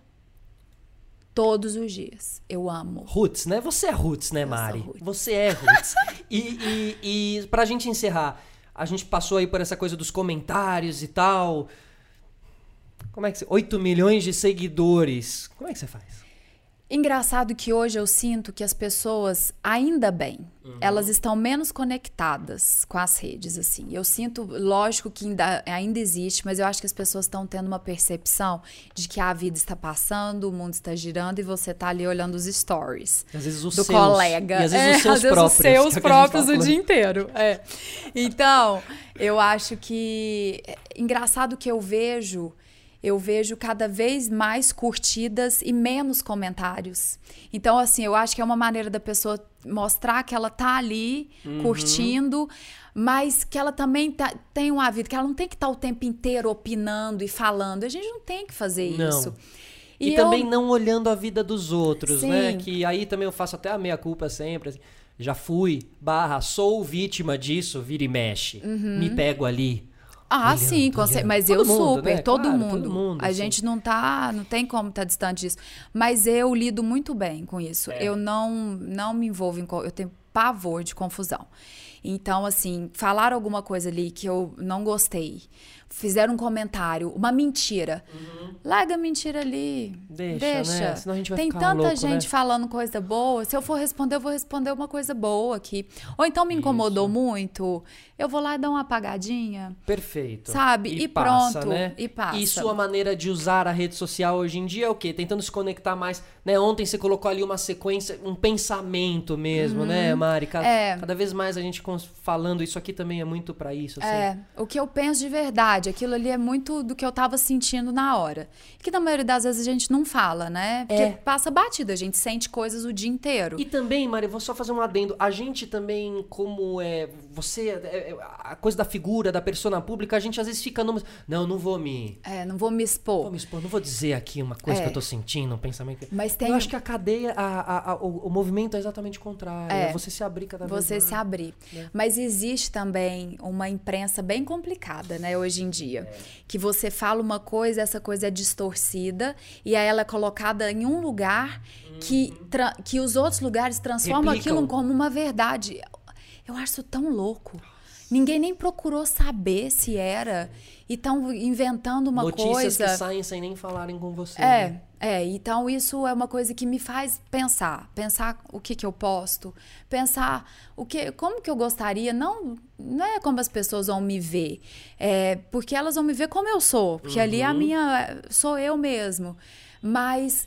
Todos os dias. Eu amo. Roots, né? Você é Roots, né, Mari? roots. Você é Roots. e, e, e pra gente encerrar, a gente passou aí por essa coisa dos comentários e tal. Como é que você... 8 milhões de seguidores. Como é que você faz? Engraçado que hoje eu sinto que as pessoas, ainda bem, elas estão menos conectadas com as redes, assim. Eu sinto, lógico que ainda, ainda existe, mas eu acho que as pessoas estão tendo uma percepção de que a vida está passando, o mundo está girando e você está ali olhando os stories. Às vezes os do seus. colega. E às vezes É, os seus às próprios. os é seus o que a gente próprios o dia inteiro. É. Então, eu acho que. é Engraçado que eu vejo. Eu vejo cada vez mais curtidas e menos comentários. Então, assim, eu acho que é uma maneira da pessoa mostrar que ela tá ali Uhum. curtindo, mas que ela também tá- tem uma vida, que ela não tem que estar o tempo inteiro opinando e falando. A gente não tem que fazer Não. isso. E, eu- também não olhando a vida dos outros, né? Sim. Que aí também eu faço até a meia culpa sempre. assim. Já fui, barra, sou vítima disso, vira e mexe. Me pego ali. Ah, Olhando, sim, olhando. mas Todo eu mundo, super, né? todo, Claro, mundo. todo mundo, A sim. gente não tá, não tem como estar distante disso. Mas eu lido muito bem com isso. É. Eu não, não me envolvo em, eu tenho pavor de confusão. Então, assim, falar alguma coisa ali que eu não gostei, fizeram um comentário, uma mentira. Larga a mentira ali. Uhum. Deixa, né? Senão a gente vai Tem ficar tanta louco, gente né? falando coisa boa. Se eu for responder, eu vou responder uma coisa boa aqui. Ou então me incomodou muito, eu vou lá e dar uma apagadinha. Perfeito. Sabe? E passa, pronto, Né? e passa. E sua maneira de usar a rede social hoje em dia é o quê? Tentando se conectar mais. Né? Ontem você colocou ali uma sequência, um pensamento mesmo, né, Mari? Cada, Uhum. É. cada vez mais a gente falando isso aqui também é muito pra isso. Assim. É, o que eu penso de verdade, aquilo ali é muito do que eu tava sentindo na hora. Que na maioria das vezes a gente não fala, né? Porque É. passa batida, a gente sente coisas o dia inteiro. E também, Mari, vou só fazer um adendo. A gente também, como é. Você. é, a coisa da figura, da persona pública, a gente às vezes fica numa. Não, não vou me. É, não vou me expor. Vou me expor, não vou dizer aqui uma coisa É. que eu tô sentindo, um pensamento. Mas tem Eu acho que a cadeia, a- a- o, o movimento é exatamente o contrário. É, É. você se abrir cada vez você mais. se abrir. né? Mas existe também uma imprensa bem complicada, né, hoje em dia. É. Que você fala uma coisa, essa coisa é distorcida, e aí ela é colocada em um lugar que, tra- que os outros lugares transformam Replicam. aquilo como uma verdade. Eu acho tão louco. Ninguém nem procurou saber se era. E estão inventando uma Notícias coisa. que saem sem nem falarem com você. É, né? É, então isso é uma coisa que me faz pensar, pensar o que que eu posto, pensar o que, como que eu gostaria, não, não é como as pessoas vão me ver, é porque elas vão me ver como eu sou, porque ali é a minha, sou eu mesmo, mas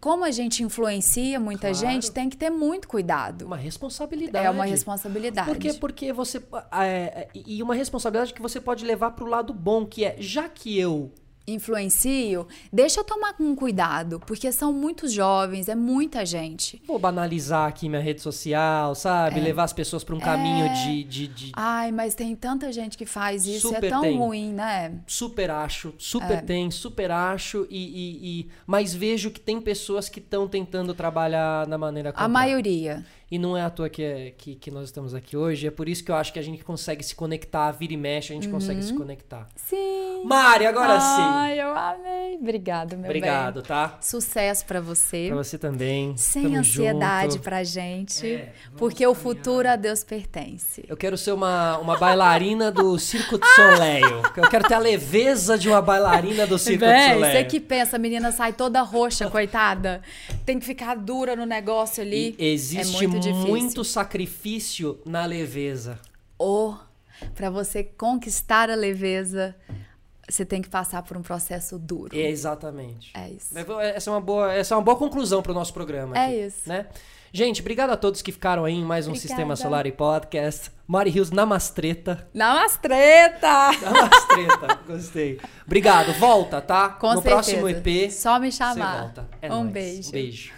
como a gente influencia muita Claro. gente, tem que ter muito cuidado. Uma responsabilidade. É uma responsabilidade. Por quê? Porque você. é, e uma responsabilidade que você pode levar pro lado bom, que é, já que eu influencio, deixa eu tomar com cuidado, porque são muitos jovens, é muita gente. vou banalizar aqui minha rede social, sabe? É. Levar as pessoas pra um caminho de, de, de- Ai, mas tem tanta gente que faz isso, Super é tão tem. ruim, né? Super acho, super tem, super acho, e, e- e- mas vejo que tem pessoas que estão tentando trabalhar da maneira A contrária. maioria. E não é à toa que, é- que, que nós estamos aqui hoje, é por isso que eu acho que a gente consegue se conectar, vira e mexe, a gente consegue se conectar. Sim. Mari, agora sim! Ai, eu amei. Obrigado, meu Obrigado, bem. tá? Sucesso pra você. Pra você também. Sem Tamo ansiedade junto. pra gente, É, porque o futuro a Deus pertence. Eu quero ser uma, uma bailarina do Circo de Soleil. Eu quero ter a leveza de uma bailarina do Circo de Soleil. você que pensa, a menina sai toda roxa, coitada. Tem que ficar dura no negócio ali. E existe é muito difícil. muito sacrifício na leveza. Ou, pra você conquistar a leveza, você tem que passar por um processo duro. É, exatamente. É isso. Essa é uma boa, essa é uma boa conclusão pro nosso programa. É aqui, isso. Né? Gente, obrigado a todos que ficaram aí em mais um Obrigada. Sistema Solar e Podcast. Mari Rios Namastreta. Namastreta! Namastreta, gostei. Obrigado, volta, tá? Com no certeza. próximo EP. Só me Você chamar. volta. É um nóis. beijo. Um beijo.